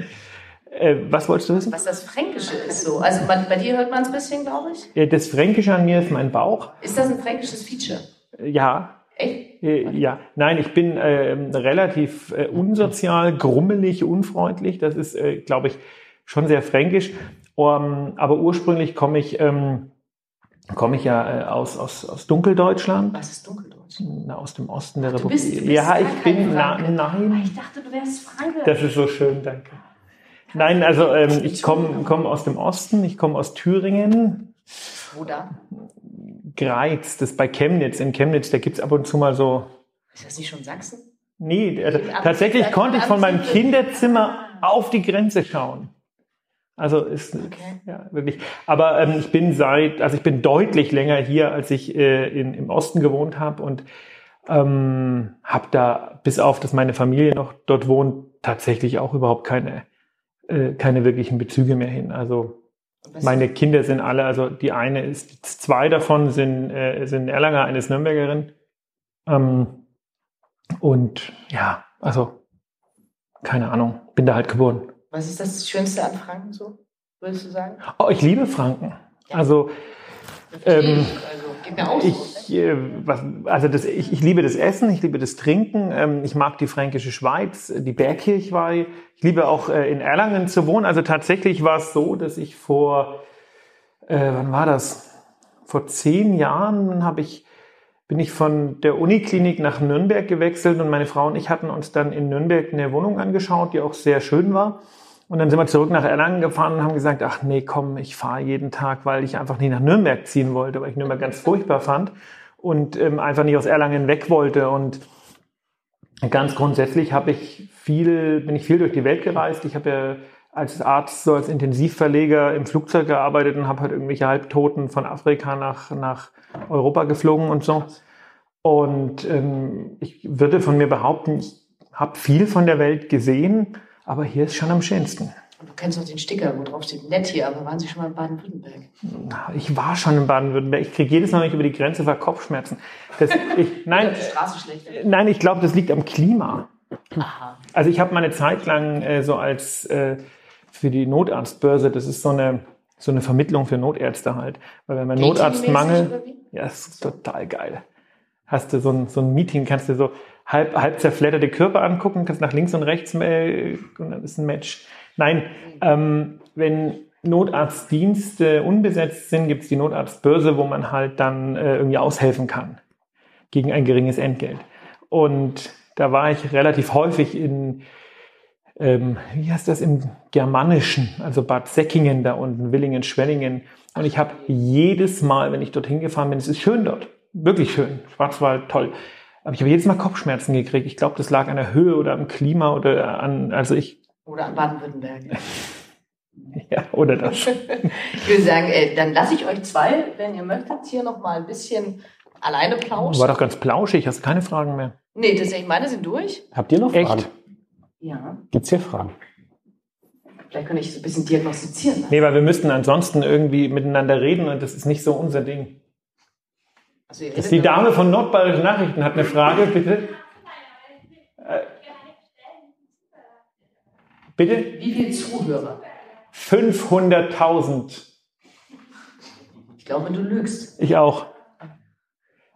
Äh, was wolltest du wissen? Was das Fränkische ist so. Also bei, bei dir hört man es ein bisschen, glaube ich. Äh, Das Fränkische an mir ist mein Bauch. Ist das ein fränkisches Feature? Äh, Ja, Echt? Äh, Ja, nein, ich bin ähm, relativ äh, unsozial, grummelig, unfreundlich. Das ist, äh, glaube ich, schon sehr fränkisch. Um, aber ursprünglich komme ich, ähm, komme ich ja aus, aus, aus Dunkeldeutschland, Was ist Dunkeldeutsch? na, aus dem Osten der Du Republik. bist, du bist ja, ich bin, na, Franke. Ah, nein, Ich dachte, du wärst Franke. das ist so schön, danke. Nein, also ähm, ich komme komm aus dem Osten, ich komme aus Thüringen, Wo da? Greiz, das ist bei Chemnitz. In Chemnitz, da gibt's ab und zu mal so Ist das nicht schon Sachsen? Nee, also tatsächlich am- konnte ich von meinem. Kinderzimmer auf die Grenze schauen. Also ist Okay. ja wirklich. Aber ähm, ich bin seit, also ich bin deutlich länger hier, als ich äh, in, im Osten gewohnt habe und ähm, habe da bis auf, dass meine Familie noch dort wohnt, tatsächlich auch überhaupt keine äh, keine wirklichen Bezüge mehr hin. Also meine Kinder sind alle, also die eine ist, zwei davon sind, äh, sind Erlanger, eine ist Nürnbergerin. Ähm, und ja, also keine Ahnung, bin da halt geboren. Was ist das Schönste an Franken so, würdest du sagen? Oh, ich liebe Franken. Also Verstehe Ähm, ich. also ich, äh, was, also das, ich, ich liebe das Essen, ich liebe das Trinken, ähm, ich mag die fränkische Schweiz, die Bergkirchweih. Ich liebe auch äh, in Erlangen zu wohnen. Also tatsächlich war es so, dass ich vor, äh, wann war das? Vor zehn Jahren habe ich bin ich von der Uniklinik nach Nürnberg gewechselt und meine Frau und ich hatten uns dann in Nürnberg eine Wohnung angeschaut, die auch sehr schön war. Und dann sind wir zurück nach Erlangen gefahren und haben gesagt, ach nee, komm, ich fahre jeden Tag, weil ich einfach nicht nach Nürnberg ziehen wollte, weil ich Nürnberg ganz furchtbar fand und ähm, einfach nicht aus Erlangen weg wollte. Und ganz grundsätzlich habe ich viel, bin ich viel durch die Welt gereist. Ich habe ja als Arzt, so als Intensivverleger im Flugzeug gearbeitet und habe halt irgendwelche Halbtoten von Afrika nach, nach Europa geflogen und so. Und ähm, ich würde von mir behaupten, ich habe viel von der Welt gesehen, aber hier ist schon am schönsten. Du kennst doch den Sticker, wo drauf steht, nett hier, aber waren Sie schon mal in Baden-Württemberg? Ich war schon in Baden-Württemberg. Ich kriege jedes Mal, wenn ich über die Grenze war, Kopfschmerzen. Das, ich, nein, Die Straße schlecht. nein, ich glaube, das liegt am Klima. Aha. Also ich habe meine Zeit lang äh, so als äh, für die Notarztbörse, das ist so eine so eine Vermittlung für Notärzte halt, weil wenn man Notarztmangel, ja, das ist total geil. Hast du so ein, so ein Meeting, kannst du so halb, halb zerfledderte Körper angucken, kannst nach links und rechts äh, und dann ist ein Match. Nein, ähm, wenn Notarztdienste unbesetzt sind, gibt es die Notarztbörse, wo man halt dann äh, irgendwie aushelfen kann gegen ein geringes Entgelt. Und da war ich relativ häufig in, ähm, wie heißt das, im Germanischen, also Bad Säckingen da unten, Willingen, Schwellingen. Und ich habe jedes Mal, wenn ich dorthin gefahren bin, es ist schön dort, wirklich schön, Schwarzwald, toll. Aber ich habe jedes Mal Kopfschmerzen gekriegt. Ich glaube, das lag an der Höhe oder am Klima oder an, also ich, Oder an Baden-Württemberg. ja, oder das. Ich würde sagen, äh, dann lasse ich euch zwei, wenn ihr möchtet, hier noch mal ein bisschen alleine plauschen. War doch ganz plauschig, hast keine Fragen mehr. Nee, tatsächlich, meine sind durch. Habt ihr noch Echt? Fragen? Ja. Gibt's hier Fragen? Vielleicht kann ich so ein bisschen diagnostizieren. Nee, weil wir müssten ansonsten irgendwie miteinander reden und das ist nicht so unser Ding. Also Das redet die. Dame von Nordbayerischen Nachrichten hat eine Frage, bitte. Äh, bitte? Wie viele Zuhörer? 500.000. glaube, du lügst. Ich auch.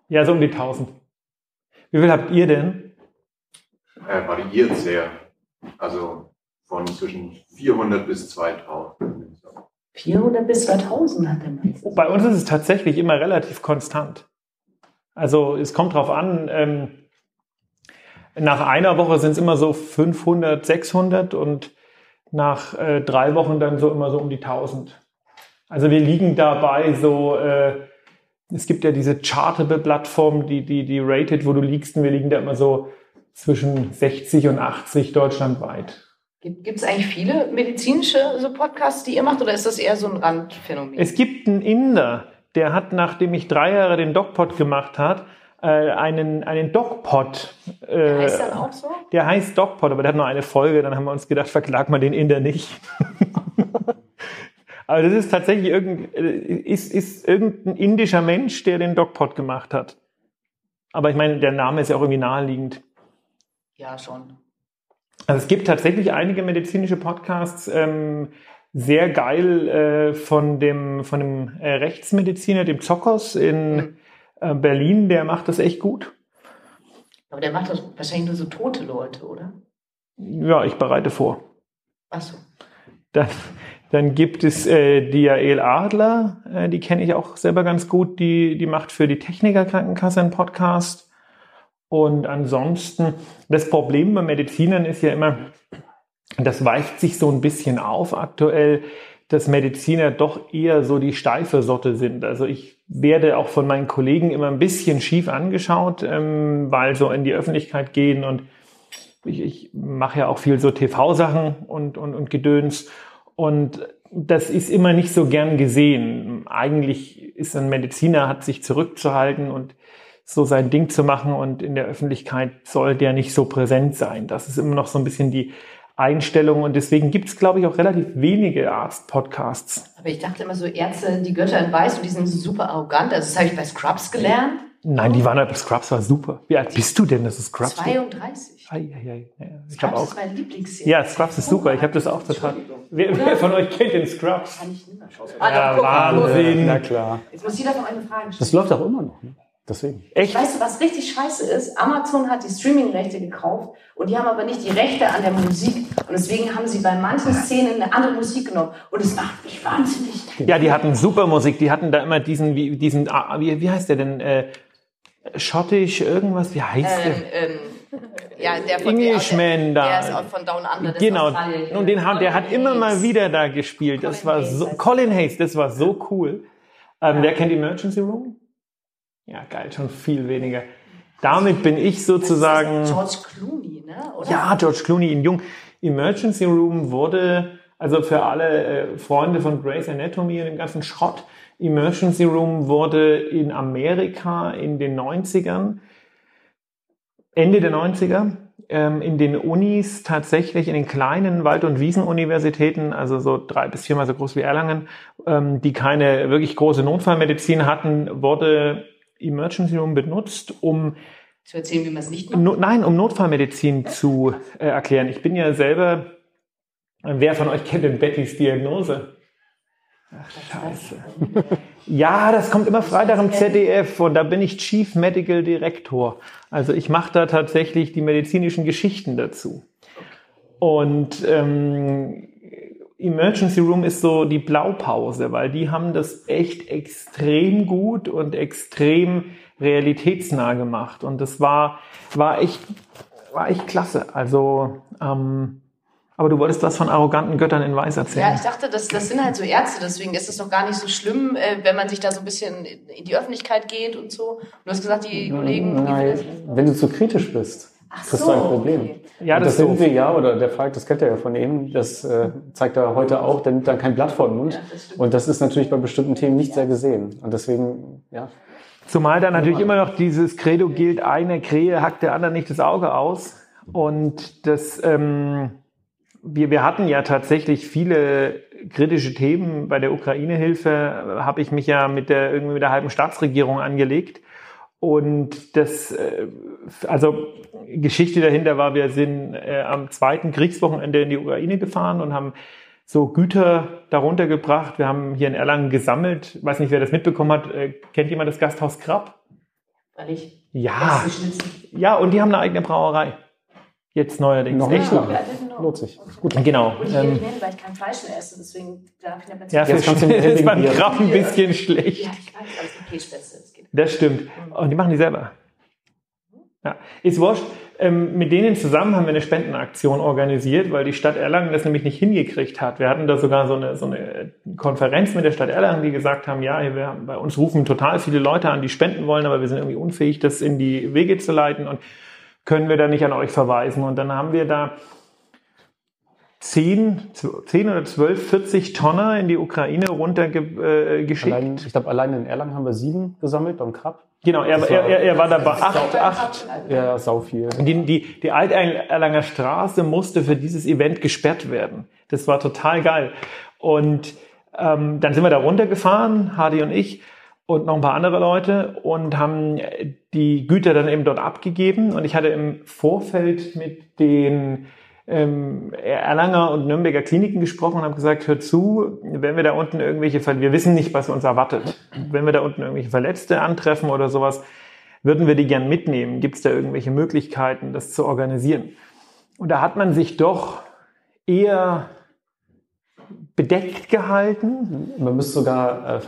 Ja, so um die 1000. Wie viel habt ihr denn? Äh, variiert sehr. Also von zwischen 400 bis 2000. 400 bis 2000 hat der meistens. Bei uns ist es tatsächlich immer relativ konstant. Also es kommt drauf an, ähm, nach einer Woche sind es immer so 500, 600 und nach äh, drei Wochen dann so immer so um die 1000. Also wir liegen dabei so, äh, es gibt ja diese Chartable-Plattform, die, die, die rated, wo du liegst, und wir liegen da immer so zwischen 60 und 80 deutschlandweit. Gibt es eigentlich viele medizinische so Podcasts, die ihr macht, oder ist das eher so ein Randphänomen? Es gibt einen Inder, der hat, nachdem ich drei Jahre den DocPod gemacht hat, äh, einen, einen DocPod. Äh, heißt dann auch so? Der heißt DocPod, aber der hat nur eine Folge, dann haben wir uns gedacht, verklag mal den Inder nicht. aber das ist tatsächlich irgendein, äh, ist, ist irgendein indischer Mensch, der den DocPod gemacht hat. Aber ich meine, der Name ist ja auch irgendwie naheliegend. Ja, schon. Also es gibt tatsächlich einige medizinische Podcasts, ähm, sehr geil äh, von dem, von dem äh, Rechtsmediziner, dem Zokos in Mhm. äh, Berlin, der macht das echt gut. Aber der macht doch wahrscheinlich nur so tote Leute, oder? Ja, ich bereite vor. Achso. Dann, dann gibt es äh, die Jael Adler, äh, die kenne ich auch selber ganz gut, die, die macht für die Techniker Krankenkasse einen Podcast. Und ansonsten, das Problem bei Medizinern ist ja immer, das weicht sich so ein bisschen auf aktuell, dass Mediziner doch eher so die steife Sorte sind. Also ich werde auch von meinen Kollegen immer ein bisschen schief angeschaut, ähm, weil so in die Öffentlichkeit gehen und ich, ich mache ja auch viel so TV-Sachen und, und, und Gedöns. Und das ist immer nicht so gern gesehen. Eigentlich ist ein Mediziner, hat sich zurückzuhalten und so sein Ding zu machen und in der Öffentlichkeit soll der nicht so präsent sein. Das ist immer noch so ein bisschen die Einstellung und deswegen gibt es, glaube ich, auch relativ wenige Arzt-Podcasts. Aber ich dachte immer so, Ärzte, die Götter in Weiß und die sind super arrogant. Also das habe ich bei Scrubs gelernt. Nein, die waren halt, Scrubs war super. Wie alt bist du denn, dass du Scrubs 32. Ei, ei, ei. Ja, ich Scrubs auch. ist meine Lieblingsserie. Ja, Scrubs ist super. Ich habe das auch total. Wer, wer von euch kennt den Scrubs? Kann ich nicht mehr schauen. Ja, Ah, guck. Wahnsinn. Na klar. Jetzt muss jeder noch eine Frage stellen. Das läuft auch immer noch. Ne? Deswegen. Echt? Weißt du, was richtig scheiße ist? Amazon hat die Streaming-Rechte gekauft und die haben aber nicht die Rechte an der Musik. Und deswegen haben sie bei manchen Szenen eine andere Musik genommen. Und es macht mich wahnsinnig. Ja, die hatten super Musik. Die hatten da immer diesen, wie, diesen, ah, wie, wie heißt der denn? Äh, schottisch, irgendwas, wie heißt Ähm, der? ähm, ja, der von Englishman der, da. Der ist auch von Down Under. Das Genau. Und den hat, der hat Colin immer mal Hayes. wieder da gespielt. Das Colin war Hayes so, Colin Hayes, das war so cool. Ähm, wer kennt Emergency Room? Ja, geil, schon viel weniger. Damit bin ich sozusagen. George Clooney, ne? Oder? Ja, George Clooney in Jung. Emergency Room wurde, also für alle äh, Freunde von Grey's Anatomy und dem ganzen Schrott, Emergency Room wurde in Amerika in den 90ern, Ende der 90er, ähm, in den Unis tatsächlich, in den kleinen Wald- und Wiesenuniversitäten, also so drei bis viermal so groß wie Erlangen, ähm, die keine wirklich große Notfallmedizin hatten, wurde Emergency Room benutzt, um Zu erzählen, wie man es nicht macht. No, nein, um Notfallmedizin zu äh, erklären. Ich bin ja selber, äh, wer von euch kennt denn Bettys Diagnose? Ach, scheiße. Ja, das kommt immer Freitag im ZDF und da bin ich Chief Medical Director. Also ich mache da tatsächlich die medizinischen Geschichten dazu. Und ähm, Emergency Room ist so die Blaupause, weil die haben das echt extrem gut und extrem realitätsnah gemacht. Und das war, war echt, war echt klasse. Also, ähm, aber du wolltest was von arroganten Göttern in Weiß erzählen. Ja, ich dachte, das, das sind halt so Ärzte, deswegen ist es doch gar nicht so schlimm, äh, wenn man sich da so ein bisschen in die Öffentlichkeit geht und so. Du hast gesagt, die Kollegen. die Nein, wenn du zu kritisch bist, Ach kriegst so, du ein Problem. okay. Ja, das das ist sind wir ja, oder der Falk, das kennt er ja von ihm, das äh, zeigt er heute auch, der nimmt dann kein Blatt vor den Mund. Ja, das stimmt. und das ist natürlich bei bestimmten Themen nicht sehr gesehen. Und deswegen, ja. Zumal da natürlich immer noch dieses Credo gilt, eine Krähe hackt der anderen nicht das Auge aus. Und das, ähm, wir, wir hatten ja tatsächlich viele kritische Themen. Bei der Ukraine-Hilfe äh, habe ich mich ja mit der, irgendwie mit der halben Staatsregierung angelegt. Und das, äh, also Geschichte dahinter war, wir sind äh, am zweiten Kriegswochenende in die Ukraine gefahren und haben so Güter darunter gebracht. Wir haben hier in Erlangen gesammelt. Weiß nicht, wer das mitbekommen hat. Äh, kennt jemand das Gasthaus Krabb? Weil ich Ja. Ja, und die haben eine eigene Brauerei. Jetzt neuerdings. Noch nicht noch. lange. Lohnt sich. Okay. Genau. Und ich will Ähm, weil ich kein Fleisch mehr esse, deswegen darf ich nicht mehr ja, Jetzt kannst du mit ist beim Krabb ein bisschen schlecht. Ja, ich weiß, aber es gibt Kässpätzle. Das geht. Das stimmt. Und die machen die selber. Ja, ist wurscht. Ähm, mit denen zusammen haben wir eine Spendenaktion organisiert, weil die Stadt Erlangen das nämlich nicht hingekriegt hat. Wir hatten da sogar so eine, so eine Konferenz mit der Stadt Erlangen, die gesagt haben, ja, wir haben, bei uns rufen total viele Leute an, die spenden wollen, aber wir sind irgendwie unfähig, das in die Wege zu leiten und können wir da nicht an euch verweisen. Und dann haben wir da 10, 10 oder 12, 40 Tonner in die Ukraine runtergeschickt. Äh. Allein, ich glaube, allein in Erlangen haben wir sieben gesammelt beim Krab. Genau, er, er, war- er, er war dabei. Acht, acht. Ja, sau viel. Die, die, die Alterlanger Straße musste für dieses Event gesperrt werden. Das war total geil. Und ähm, dann sind wir da runtergefahren, Hardy und ich und noch ein paar andere Leute und haben die Güter dann eben dort abgegeben. Und ich hatte im Vorfeld mit den ähm, Erlanger und Nürnberger Kliniken gesprochen und habe gesagt, hört zu, wenn wir da unten irgendwelche, Ver wir wissen nicht, was uns erwartet. Wenn wir da unten irgendwelche Verletzte antreffen oder sowas, würden wir die gern mitnehmen? Gibt es da irgendwelche Möglichkeiten, das zu organisieren? Und da hat man sich doch eher bedeckt gehalten. Man müsste sogar, äh,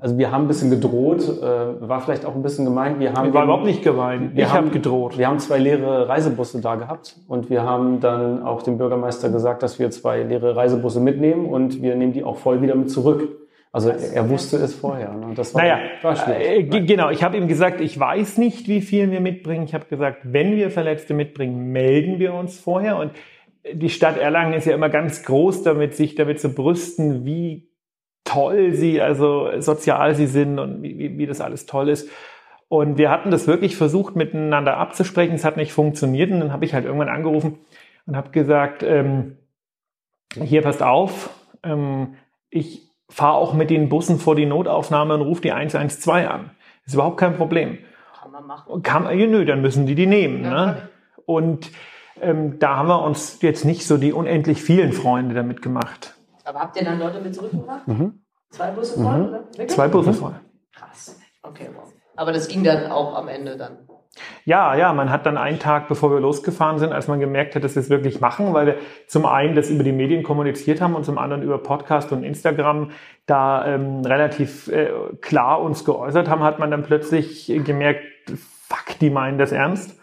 also wir haben ein bisschen gedroht, äh, war vielleicht auch ein bisschen gemeint. Wir haben Ich war überhaupt nicht geweint. Wir ich haben habe gedroht. Wir haben zwei leere Reisebusse da gehabt und wir haben dann auch dem Bürgermeister gesagt, dass wir zwei leere Reisebusse mitnehmen und wir nehmen die auch voll wieder mit zurück. Also er, wusste es vorher. Ne? Das war, Naja, war schwierig. äh, ge- genau. Ich habe ihm gesagt, ich weiß nicht, wie viel wir mitbringen. Ich habe gesagt, wenn wir Verletzte mitbringen, melden wir uns vorher. Und die Stadt Erlangen ist ja immer ganz groß damit, sich damit zu brüsten, wie toll sie, also sozial sie sind und wie, wie, wie das alles toll ist. Und wir hatten das wirklich versucht, miteinander abzusprechen. Es hat nicht funktioniert. Und dann habe ich halt irgendwann angerufen und habe gesagt, ähm, hier passt auf, ähm, ich fahre auch mit den Bussen vor die Notaufnahme und rufe die 112 an. ist überhaupt kein Problem. Kann man machen. Kann, ja, nö, dann müssen die die nehmen. Ja, ne? Und ähm, da haben wir uns jetzt nicht so die unendlich vielen Freunde damit gemacht. Aber habt ihr dann Leute mit zurückgebracht? Mhm. Zwei Busse voll, oder? Wirklich? Zwei Busse voll. Krass. Okay, wow. Aber das ging dann auch am Ende dann. Ja, ja, man hat dann einen Tag, bevor wir losgefahren sind, als man gemerkt hat, dass wir es wirklich machen, weil wir zum einen das über die Medien kommuniziert haben und zum anderen über Podcast und Instagram da ähm, relativ äh, klar uns geäußert haben, hat man dann plötzlich gemerkt, fuck, die meinen das ernst.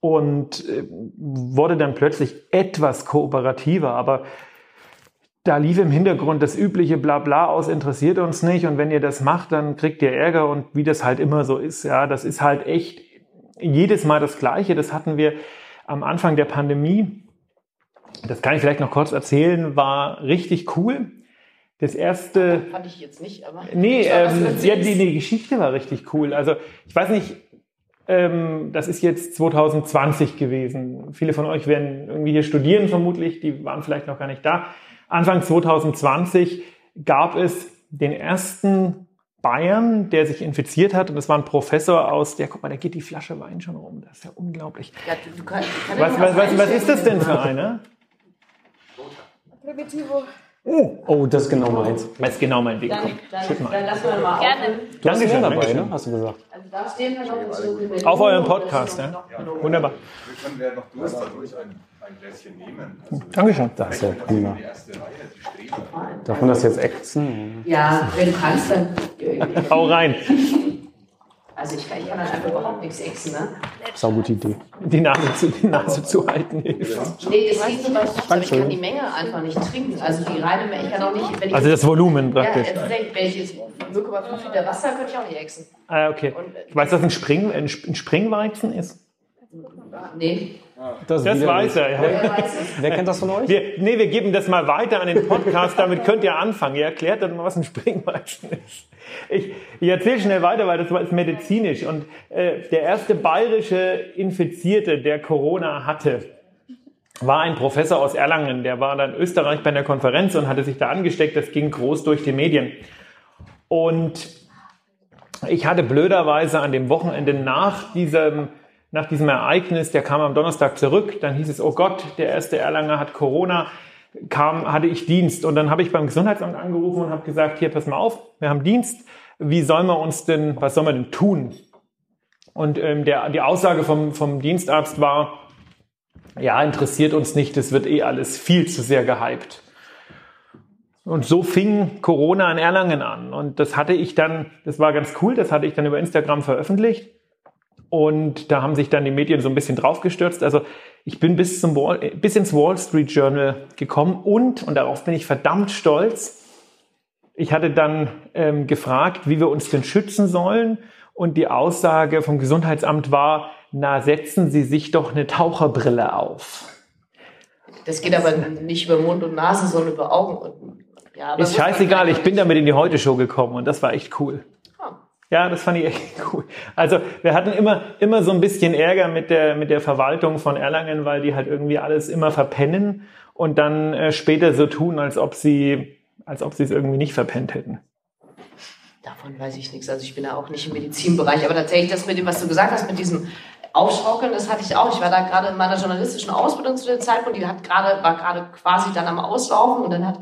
Und äh, wurde dann plötzlich etwas kooperativer, aber da lief im Hintergrund das übliche Blabla aus, interessiert uns nicht. Und wenn ihr das macht, dann kriegt ihr Ärger. Und wie das halt immer so ist, ja, das ist halt echt jedes Mal das Gleiche. Das hatten wir am Anfang der Pandemie. Das kann ich vielleicht noch kurz erzählen, war richtig cool. Das erste, Fand ich jetzt nicht, aber. Nee, ähm, ja, die, die Geschichte war richtig cool. Also ich weiß nicht, das ist jetzt 2020 gewesen. Viele von euch werden irgendwie hier studieren vermutlich, die waren vielleicht noch gar nicht da. Anfang 2020 gab es den ersten Bayern, der sich infiziert hat und das war ein Professor aus der, guck mal, da geht die Flasche Wein schon rum, das ist ja unglaublich. Ja, du, du kann, ich kann Was, was, was, was ist das denn für eine? Primitivo. Oh, das ist genau meins. Das ist genau mein Ding. Dann, dann, schütt mal. dann lassen wir mal Gerne. Du hast Dankeschön, mehr dabei, ne? hast du gesagt. Also da stehen wir noch. Auf eurem Podcast, das ja? Wunderbar. Wir können, wer noch Durst ruhig ein, ein Gläschen nehmen. Also, Dankeschön. Das ist ja prima. Darf man das jetzt ächzen? Ja, wenn du kannst, dann. Hau rein. Also ich kann, ich kann dann einfach überhaupt nichts exen, ne? Sau gute Idee. Die Nase zu, die Nase zu halten hilft. Nee, das geht nicht, ich, aber ich kann die Menge einfach nicht trinken. Also die reine Menge, ich kann auch nicht, wenn ich Also das Volumen ja, praktisch. jetzt, denk- wenn ich jetzt 0,5 Liter Wasser könnte ich auch nicht exen. Ah, okay. Und, äh, Ich weiß, dass ein, Spring, ein Sp- ein Springweizen ist. Nee, Das widerlich. weiß er, ja. wer? Wer kennt das von euch? Wir, nee, wir geben das mal weiter an den Podcast, damit könnt ihr anfangen. Ihr erklärt dann mal, was ein Springweizen ist. Ich, ich erzähle schnell weiter, weil das ist medizinisch. Und äh, der erste bayerische Infizierte, der Corona hatte, war ein Professor aus Erlangen. Der war dann in Österreich bei einer Konferenz und hatte sich da angesteckt. Das ging groß durch die Medien. Und ich hatte blöderweise an dem Wochenende nach diesem, nach diesem Ereignis, der kam am Donnerstag zurück, dann hieß es, oh Gott, der erste Erlanger hat Corona. kam, hatte ich Dienst und dann habe ich beim Gesundheitsamt angerufen und habe gesagt, hier, pass mal auf, wir haben Dienst, wie sollen wir uns denn, was sollen wir denn tun? Und ähm, der, die Aussage vom, vom Dienstarzt war, ja, interessiert uns nicht, das wird eh alles viel zu sehr gehypt. Und so fing Corona in Erlangen an. Und das hatte ich dann, das war ganz cool, das hatte ich dann über Instagram veröffentlicht. Und da haben sich dann die Medien so ein bisschen draufgestürzt. Also ich bin bis, zum Wall, bis ins Wall Street Journal gekommen und, und darauf bin ich verdammt stolz, ich hatte dann ähm, gefragt, wie wir uns denn schützen sollen. Und die Aussage vom Gesundheitsamt war, na, setzen Sie sich doch eine Taucherbrille auf. Das geht aber nicht über Mund und Nase, sondern über Augen. Und, ja, ist scheißegal, ich bin damit in die Heute-Show gekommen und das war echt cool. Ja, das fand ich echt cool. Also wir hatten immer, immer so ein bisschen Ärger mit der, mit der Verwaltung von Erlangen, weil die halt irgendwie alles immer verpennen und dann äh, später so tun, als ob sie, als ob sie es irgendwie nicht verpennt hätten. Davon weiß ich nichts. Also ich bin da auch nicht im Medizinbereich, aber tatsächlich das mit dem, was du gesagt hast, mit diesem Aufschaukeln, das hatte ich auch. Ich war da gerade in meiner journalistischen Ausbildung zu dem Zeitpunkt, die hat gerade, war gerade quasi dann am Auslaufen und dann hat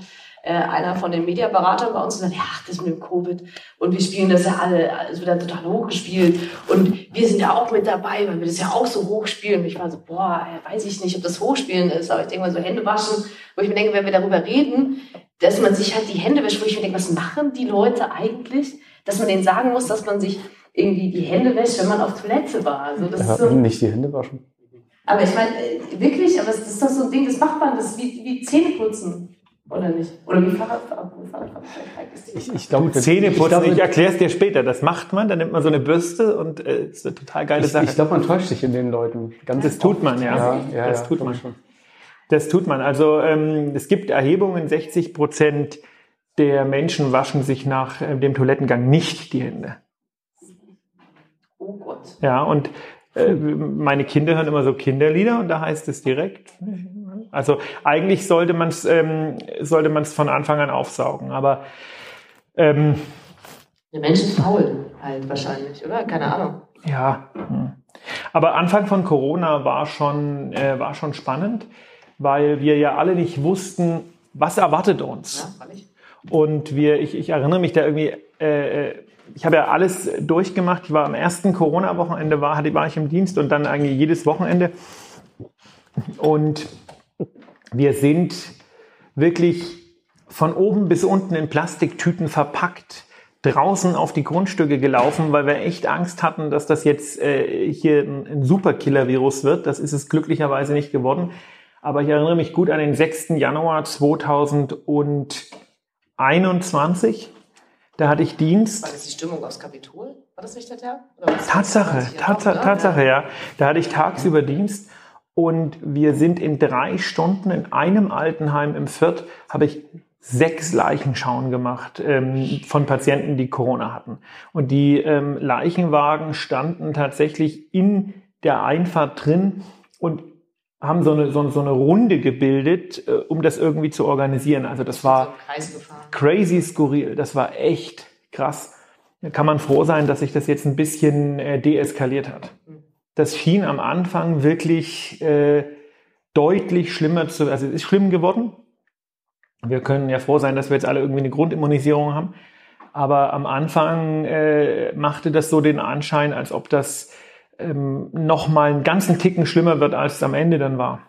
äh, einer von den Mediaberatern bei uns gesagt, ja, das mit dem Covid und wir spielen das ja alle, es wird dann total hochgespielt und wir sind ja auch mit dabei, weil wir das ja auch so hochspielen. Und ich war so, boah, weiß ich nicht, ob das Hochspielen ist, aber ich denke mal so Hände waschen, wo ich mir denke, wenn wir darüber reden, dass man sich halt die Hände wäscht, wo ich mir denke, was machen die Leute eigentlich, dass man denen sagen muss, dass man sich irgendwie die Hände wäscht, wenn man auf Toilette war. Also das ja, ist so, nicht die Hände waschen. Aber ich meine, äh, wirklich, aber das ist doch so ein Ding, das macht man, das ist wie, wie Zähneputzen. Oder nicht? Oder wie Fahrradfahren? Ich, ich glaube, Zähneputzen, ich, ich erkläre es dir später. Das macht man, dann nimmt man so eine Bürste und äh, ist eine total geile ich, Sache. Ich glaube, man täuscht sich in den Leuten. Ganz das tut man, ja. ja, ja das ja, tut man schon. Das tut man. Also ähm, es gibt Erhebungen, 60 Prozent der Menschen waschen sich nach äh, dem Toilettengang nicht die Hände. Oh Gott. Ja, und äh, meine Kinder hören immer so Kinderlieder und da heißt es direkt. Also eigentlich sollte man es ähm, sollte man es von Anfang an aufsaugen, aber ähm, der Mensch ist faul halt wahrscheinlich, oder? Keine Ahnung. Ja. Hm. Aber Anfang von Corona war schon äh, war schon spannend, weil wir ja alle nicht wussten, was erwartet uns. Ja, und wir, ich, ich erinnere mich da irgendwie, äh, ich habe ja alles durchgemacht. Ich war am ersten Corona-Wochenende, war, war ich im Dienst und dann eigentlich jedes Wochenende. Und wir sind wirklich von oben bis unten in Plastiktüten verpackt draußen auf die Grundstücke gelaufen, weil wir echt Angst hatten, dass das jetzt äh, hier ein, ein Superkiller-Virus wird. Das ist es glücklicherweise nicht geworden. Aber ich erinnere mich gut an den 6. Januar 2021. Da hatte ich Dienst. War das die Stimmung aufs Kapitol? War das nicht der Tag? Tatsache, Tatsache, Tatsache, ja. Da hatte ich tagsüber Dienst und wir sind in drei Stunden in einem Altenheim im Fürth, habe ich sechs Leichenschauen gemacht ähm, von Patienten, die Corona hatten. Und die ähm, Leichenwagen standen tatsächlich in der Einfahrt drin und haben so eine, so, so eine Runde gebildet, äh, um das irgendwie zu organisieren. Also das war crazy skurril. Das war echt krass. Da kann man froh sein, dass sich das jetzt ein bisschen äh, deeskaliert hat. Das schien am Anfang wirklich äh, deutlich schlimmer zu, also es ist schlimm geworden. Wir können ja froh sein, dass wir jetzt alle irgendwie eine Grundimmunisierung haben. Aber am Anfang äh, machte das so den Anschein, als ob das ähm, noch mal einen ganzen Ticken schlimmer wird, als es am Ende dann war.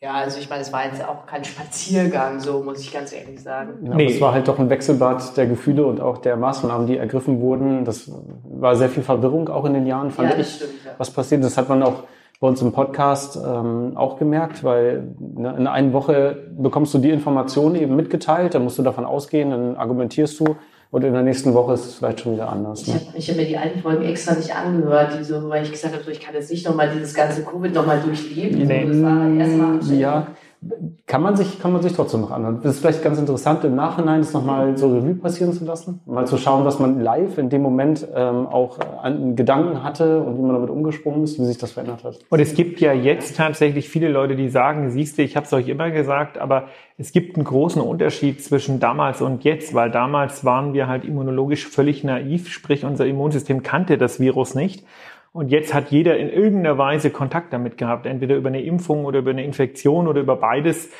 Ja, also ich meine, es war jetzt auch kein Spaziergang, so muss ich ganz ehrlich sagen. Ja, nee. Es war halt doch ein Wechselbad der Gefühle und auch der Maßnahmen, die ergriffen wurden. Das war sehr viel Verwirrung auch in den Jahren, fand ja, ich, stimmt, ja. was passiert. Das hat man auch bei uns im Podcast ähm, auch gemerkt, weil ne, in einer Woche bekommst du die Informationen eben mitgeteilt, dann musst du davon ausgehen, dann argumentierst du und in der nächsten Woche ist es vielleicht schon wieder anders. Ne? Ich habe hab mir die alten Folgen extra nicht angehört, die so, weil ich gesagt habe, so, ich kann jetzt nicht nochmal dieses ganze Covid nochmal durchleben. Nee. So, das war erstmal ja, kann man sich, kann man sich trotzdem noch anhören. Das ist vielleicht ganz interessant, im Nachhinein das nochmal so Revue passieren zu lassen. Mal zu schauen, was man live in dem Moment ähm, auch an Gedanken hatte und wie man damit umgesprungen ist, wie sich das verändert hat. Und es gibt ja jetzt tatsächlich viele Leute, die sagen, siehst du, ich habe es euch immer gesagt, aber es gibt einen großen Unterschied zwischen damals und jetzt, weil damals waren wir halt immunologisch völlig naiv, sprich unser Immunsystem kannte das Virus nicht. Und jetzt hat jeder in irgendeiner Weise Kontakt damit gehabt, entweder über eine Impfung oder über eine Infektion oder über beides.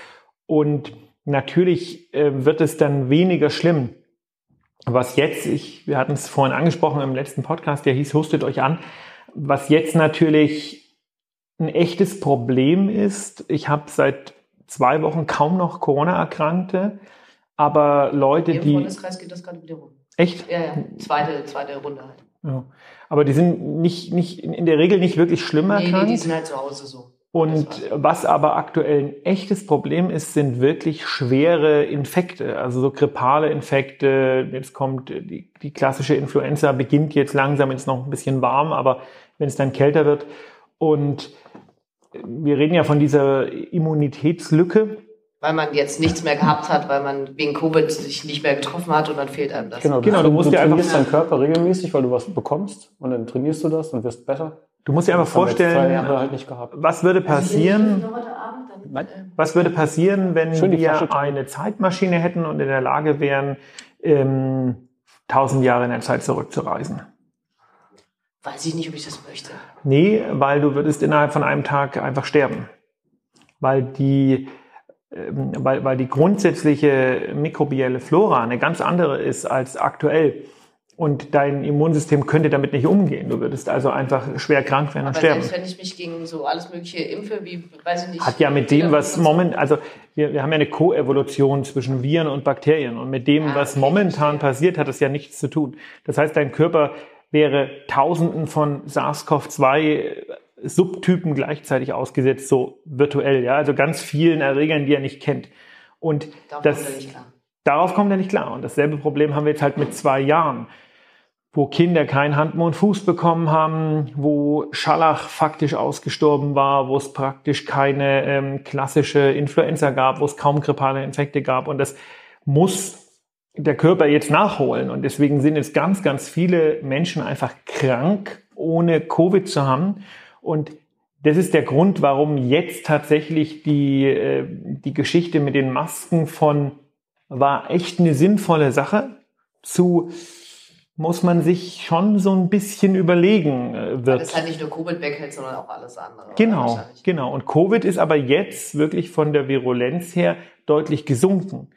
Und natürlich äh, wird es dann weniger schlimm. Was jetzt, ich, wir hatten es vorhin angesprochen im letzten Podcast, der hieß, hustet euch an. Was jetzt natürlich ein echtes Problem ist, ich habe seit zwei Wochen kaum noch Corona-Erkrankte, aber Leute, Im die. Freundeskreis geht das gerade wieder rum. Echt? Ja, ja. Zweite, zweite Runde halt. Ja. Aber die sind nicht, nicht, in der Regel nicht wirklich schlimm Nee, nee, die sind halt zu Hause so. Und was aber aktuell ein echtes Problem ist, sind wirklich schwere Infekte, also so grippale Infekte. Jetzt kommt die, die klassische Influenza, beginnt jetzt langsam, ist noch ein bisschen warm, aber wenn es dann kälter wird. Und wir reden ja von dieser Immunitätslücke. Weil man jetzt nichts mehr gehabt hat, weil man wegen Covid sich nicht mehr getroffen hat und dann fehlt einem das. Genau, Genau, du, du musst du dir einfach- trainierst deinen Körper regelmäßig, weil du was bekommst und dann trainierst du das und wirst besser. Du musst dir einfach vorstellen, halt nicht gehabt. was würde passieren, Also, heute Abend, dann, Nein. äh, Was würde passieren, wenn wir eine Zeitmaschine hätten und in der Lage wären, ähm, tausend Jahre in der Zeit zurückzureisen? weiß ich nicht, ob ich das möchte. Nee, weil du würdest innerhalb von einem Tag einfach sterben. Weil die, ähm, weil, weil die grundsätzliche mikrobielle Flora eine ganz andere ist als aktuell. Und dein Immunsystem könnte damit nicht umgehen. Du würdest also einfach schwer krank werden und Aber sterben. selbst wenn ich mich gegen so alles Mögliche impfe, wie, weiß ich nicht. Hat ja mit dem, was moment, also wir, wir haben ja eine Koevolution zwischen Viren und Bakterien und mit dem, Ah, was momentan verstehe. passiert, hat es ja nichts zu tun. Das heißt, dein Körper wäre Tausenden von SARS-CoV-2 Subtypen gleichzeitig ausgesetzt, so virtuell, ja, also ganz vielen Erregern, die er nicht kennt. Und Darauf das, kommt er nicht klar. darauf kommt er nicht klar. Und dasselbe Problem haben wir jetzt halt mit zwei Jahren, wo Kinder kein Hand, Mund, Fuß bekommen haben, wo Scharlach faktisch ausgestorben war, wo es praktisch keine ähm, klassische Influenza gab, wo es kaum grippale Infekte gab. Und das muss der Körper jetzt nachholen. Und deswegen sind jetzt ganz, ganz viele Menschen einfach krank, ohne Covid zu haben. Und das ist der Grund, warum jetzt tatsächlich die, äh, die Geschichte mit den Masken von war echt eine sinnvolle Sache zu muss man sich schon so ein bisschen überlegen äh, Weil wird. es halt nicht nur Covid weghält, sondern auch alles andere. Genau, genau. Und Covid ist aber jetzt wirklich von der Virulenz her deutlich gesunken.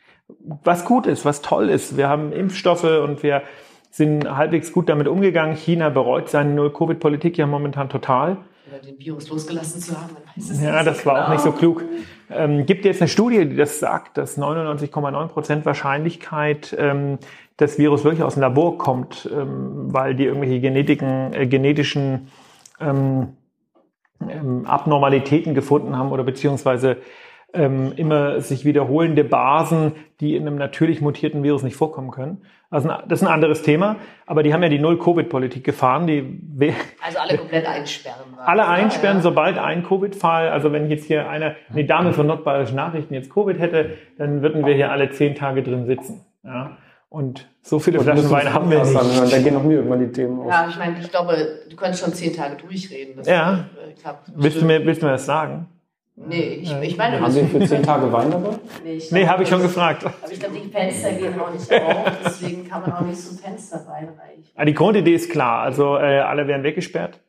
Was gut ist, was toll ist. Wir haben Impfstoffe und wir sind halbwegs gut damit umgegangen. China bereut seine Null-Covid-Politik ja momentan total. Oder den Virus losgelassen zu haben, man weiß es Ja, nicht. das war auch genau. nicht so klug. Ähm, gibt jetzt eine Studie, die das sagt, dass 99,9 Prozent Wahrscheinlichkeit ähm, das Virus wirklich aus dem Labor kommt, ähm, weil die irgendwelche Genetiken, äh, genetischen ähm, ähm, Abnormalitäten gefunden haben oder beziehungsweise ähm, immer sich wiederholende Basen, die in einem natürlich mutierten Virus nicht vorkommen können. Also das ist ein anderes Thema, aber die haben ja die Null-Covid-Politik gefahren. Die Also alle komplett einsperren. alle einsperren, Ja. sobald ein Covid-Fall, also wenn jetzt hier eine, eine Dame von Nordbayerischen Nachrichten jetzt Covid hätte, dann würden wir hier alle zehn Tage drin sitzen. Ja? Und so viele Flaschen Wein haben wir nicht. anhören, Da gehen noch mir irgendwann die Themen aus. Ja, ich meine, ich glaube, du könntest schon zehn Tage durchreden. Das Ja. äh, klappt. Willst du mir, willst du mir das sagen? Nee, ich, ich meine, Haben Sie für zehn Tage Wein dabei? nee, ich Nee, habe ich schon gefragt. Aber ich glaube, die Fenster gehen auch nicht auf, deswegen kann man auch nicht zum Fenster reinreichen. Ja, die Grundidee ist klar. Also äh, alle werden weggesperrt.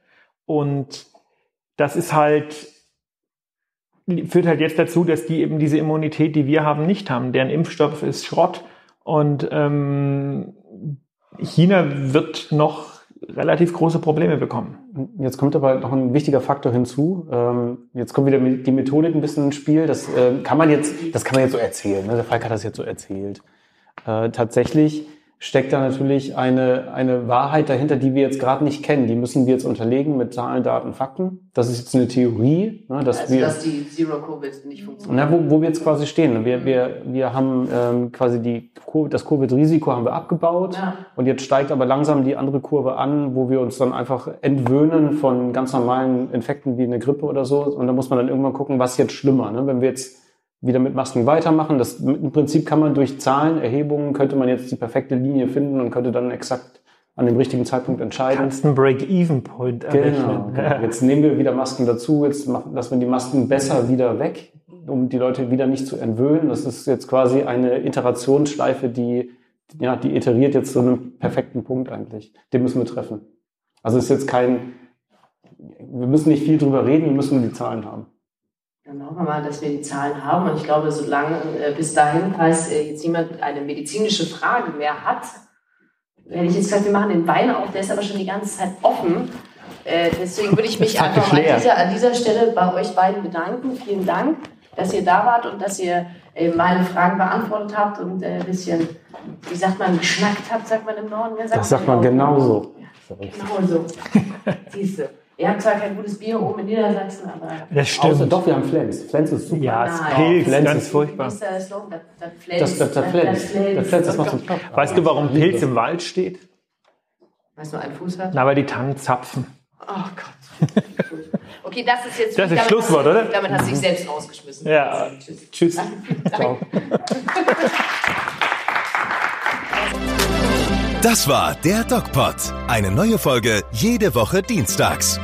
Und das ist halt, führt halt jetzt dazu, dass die eben diese Immunität, die wir haben, nicht haben. Deren Impfstoff ist Schrott. Und ähm, China wird noch relativ große Probleme bekommen. Jetzt kommt aber noch ein wichtiger Faktor hinzu. Ähm, jetzt kommt wieder die Methodik ein bisschen ins Spiel. Das äh, kann man jetzt, das kann man jetzt so erzählen. Ne? Der Falk hat das jetzt so erzählt. Äh, tatsächlich steckt da natürlich eine, eine Wahrheit dahinter, die wir jetzt gerade nicht kennen. Die müssen wir jetzt unterlegen mit Zahlen, Daten, Fakten. Das ist jetzt eine Theorie, ne, dass Also, wir dass die Zero-Covid nicht funktioniert. na, wo, wo wir jetzt quasi stehen. Wir, wir, wir haben ähm, quasi die, das Covid-Risiko haben wir abgebaut Ja. und jetzt steigt aber langsam die andere Kurve an, wo wir uns dann einfach entwöhnen von ganz normalen Infekten wie eine Grippe oder so. Und da muss man dann irgendwann gucken, was jetzt schlimmer. Ne? Wenn wir jetzt wieder mit Masken weitermachen, das im Prinzip kann man durch Zahlen, Erhebungen, könnte man jetzt die perfekte Linie finden und könnte dann exakt an dem richtigen Zeitpunkt entscheiden. Kannst einen Break-Even-Point errechnen. Genau. genau. Jetzt nehmen wir wieder Masken dazu, jetzt machen, lassen wir die Masken besser wieder weg, um die Leute wieder nicht zu entwöhnen. Das ist jetzt quasi eine Iterationsschleife, die, ja, die iteriert jetzt zu einem perfekten Punkt eigentlich. Den müssen wir treffen. Also es ist jetzt kein, wir müssen nicht viel drüber reden, wir müssen nur die Zahlen haben. Dann hoffen wir mal, dass wir die Zahlen haben. Und ich glaube, solange äh, bis dahin, falls äh, jetzt jemand eine medizinische Frage mehr hat, wenn ich jetzt gesagt, wir machen den Wein auf, der ist aber schon die ganze Zeit offen. Äh, deswegen würde ich mich einfach an dieser, an dieser Stelle bei euch beiden bedanken. Vielen Dank, dass ihr da wart und dass ihr äh, meine Fragen beantwortet habt und ein bisschen, wie sagt man, geschnackt habt, sagt man im Norden. Wer Das sagt man genauso. Genau so. Siehst Ihr habt zwar kein gutes Bier oben in Niedersachsen, aber Das stimmt. Außer, doch, wir haben Flens. Flens ist super. ja, es Nein. Pilz, Flens ganz ist- furchtbar. Das ist der Slogan, das, das Das, Flens. das, Flens. Das Flens, das macht Plop. Weißt du, warum Pilz im Wald steht? Weißt du, einen Fuß hat? Na, weil die Tannen zapfen. Oh Gott. Okay, das ist jetzt. Das ist damit Schlusswort, hast oder? Damit hast du dich selbst rausgeschmissen. Ja. Tschüss. Tschüss. Ciao. Das war der DocPod. Eine neue Folge jede Woche dienstags.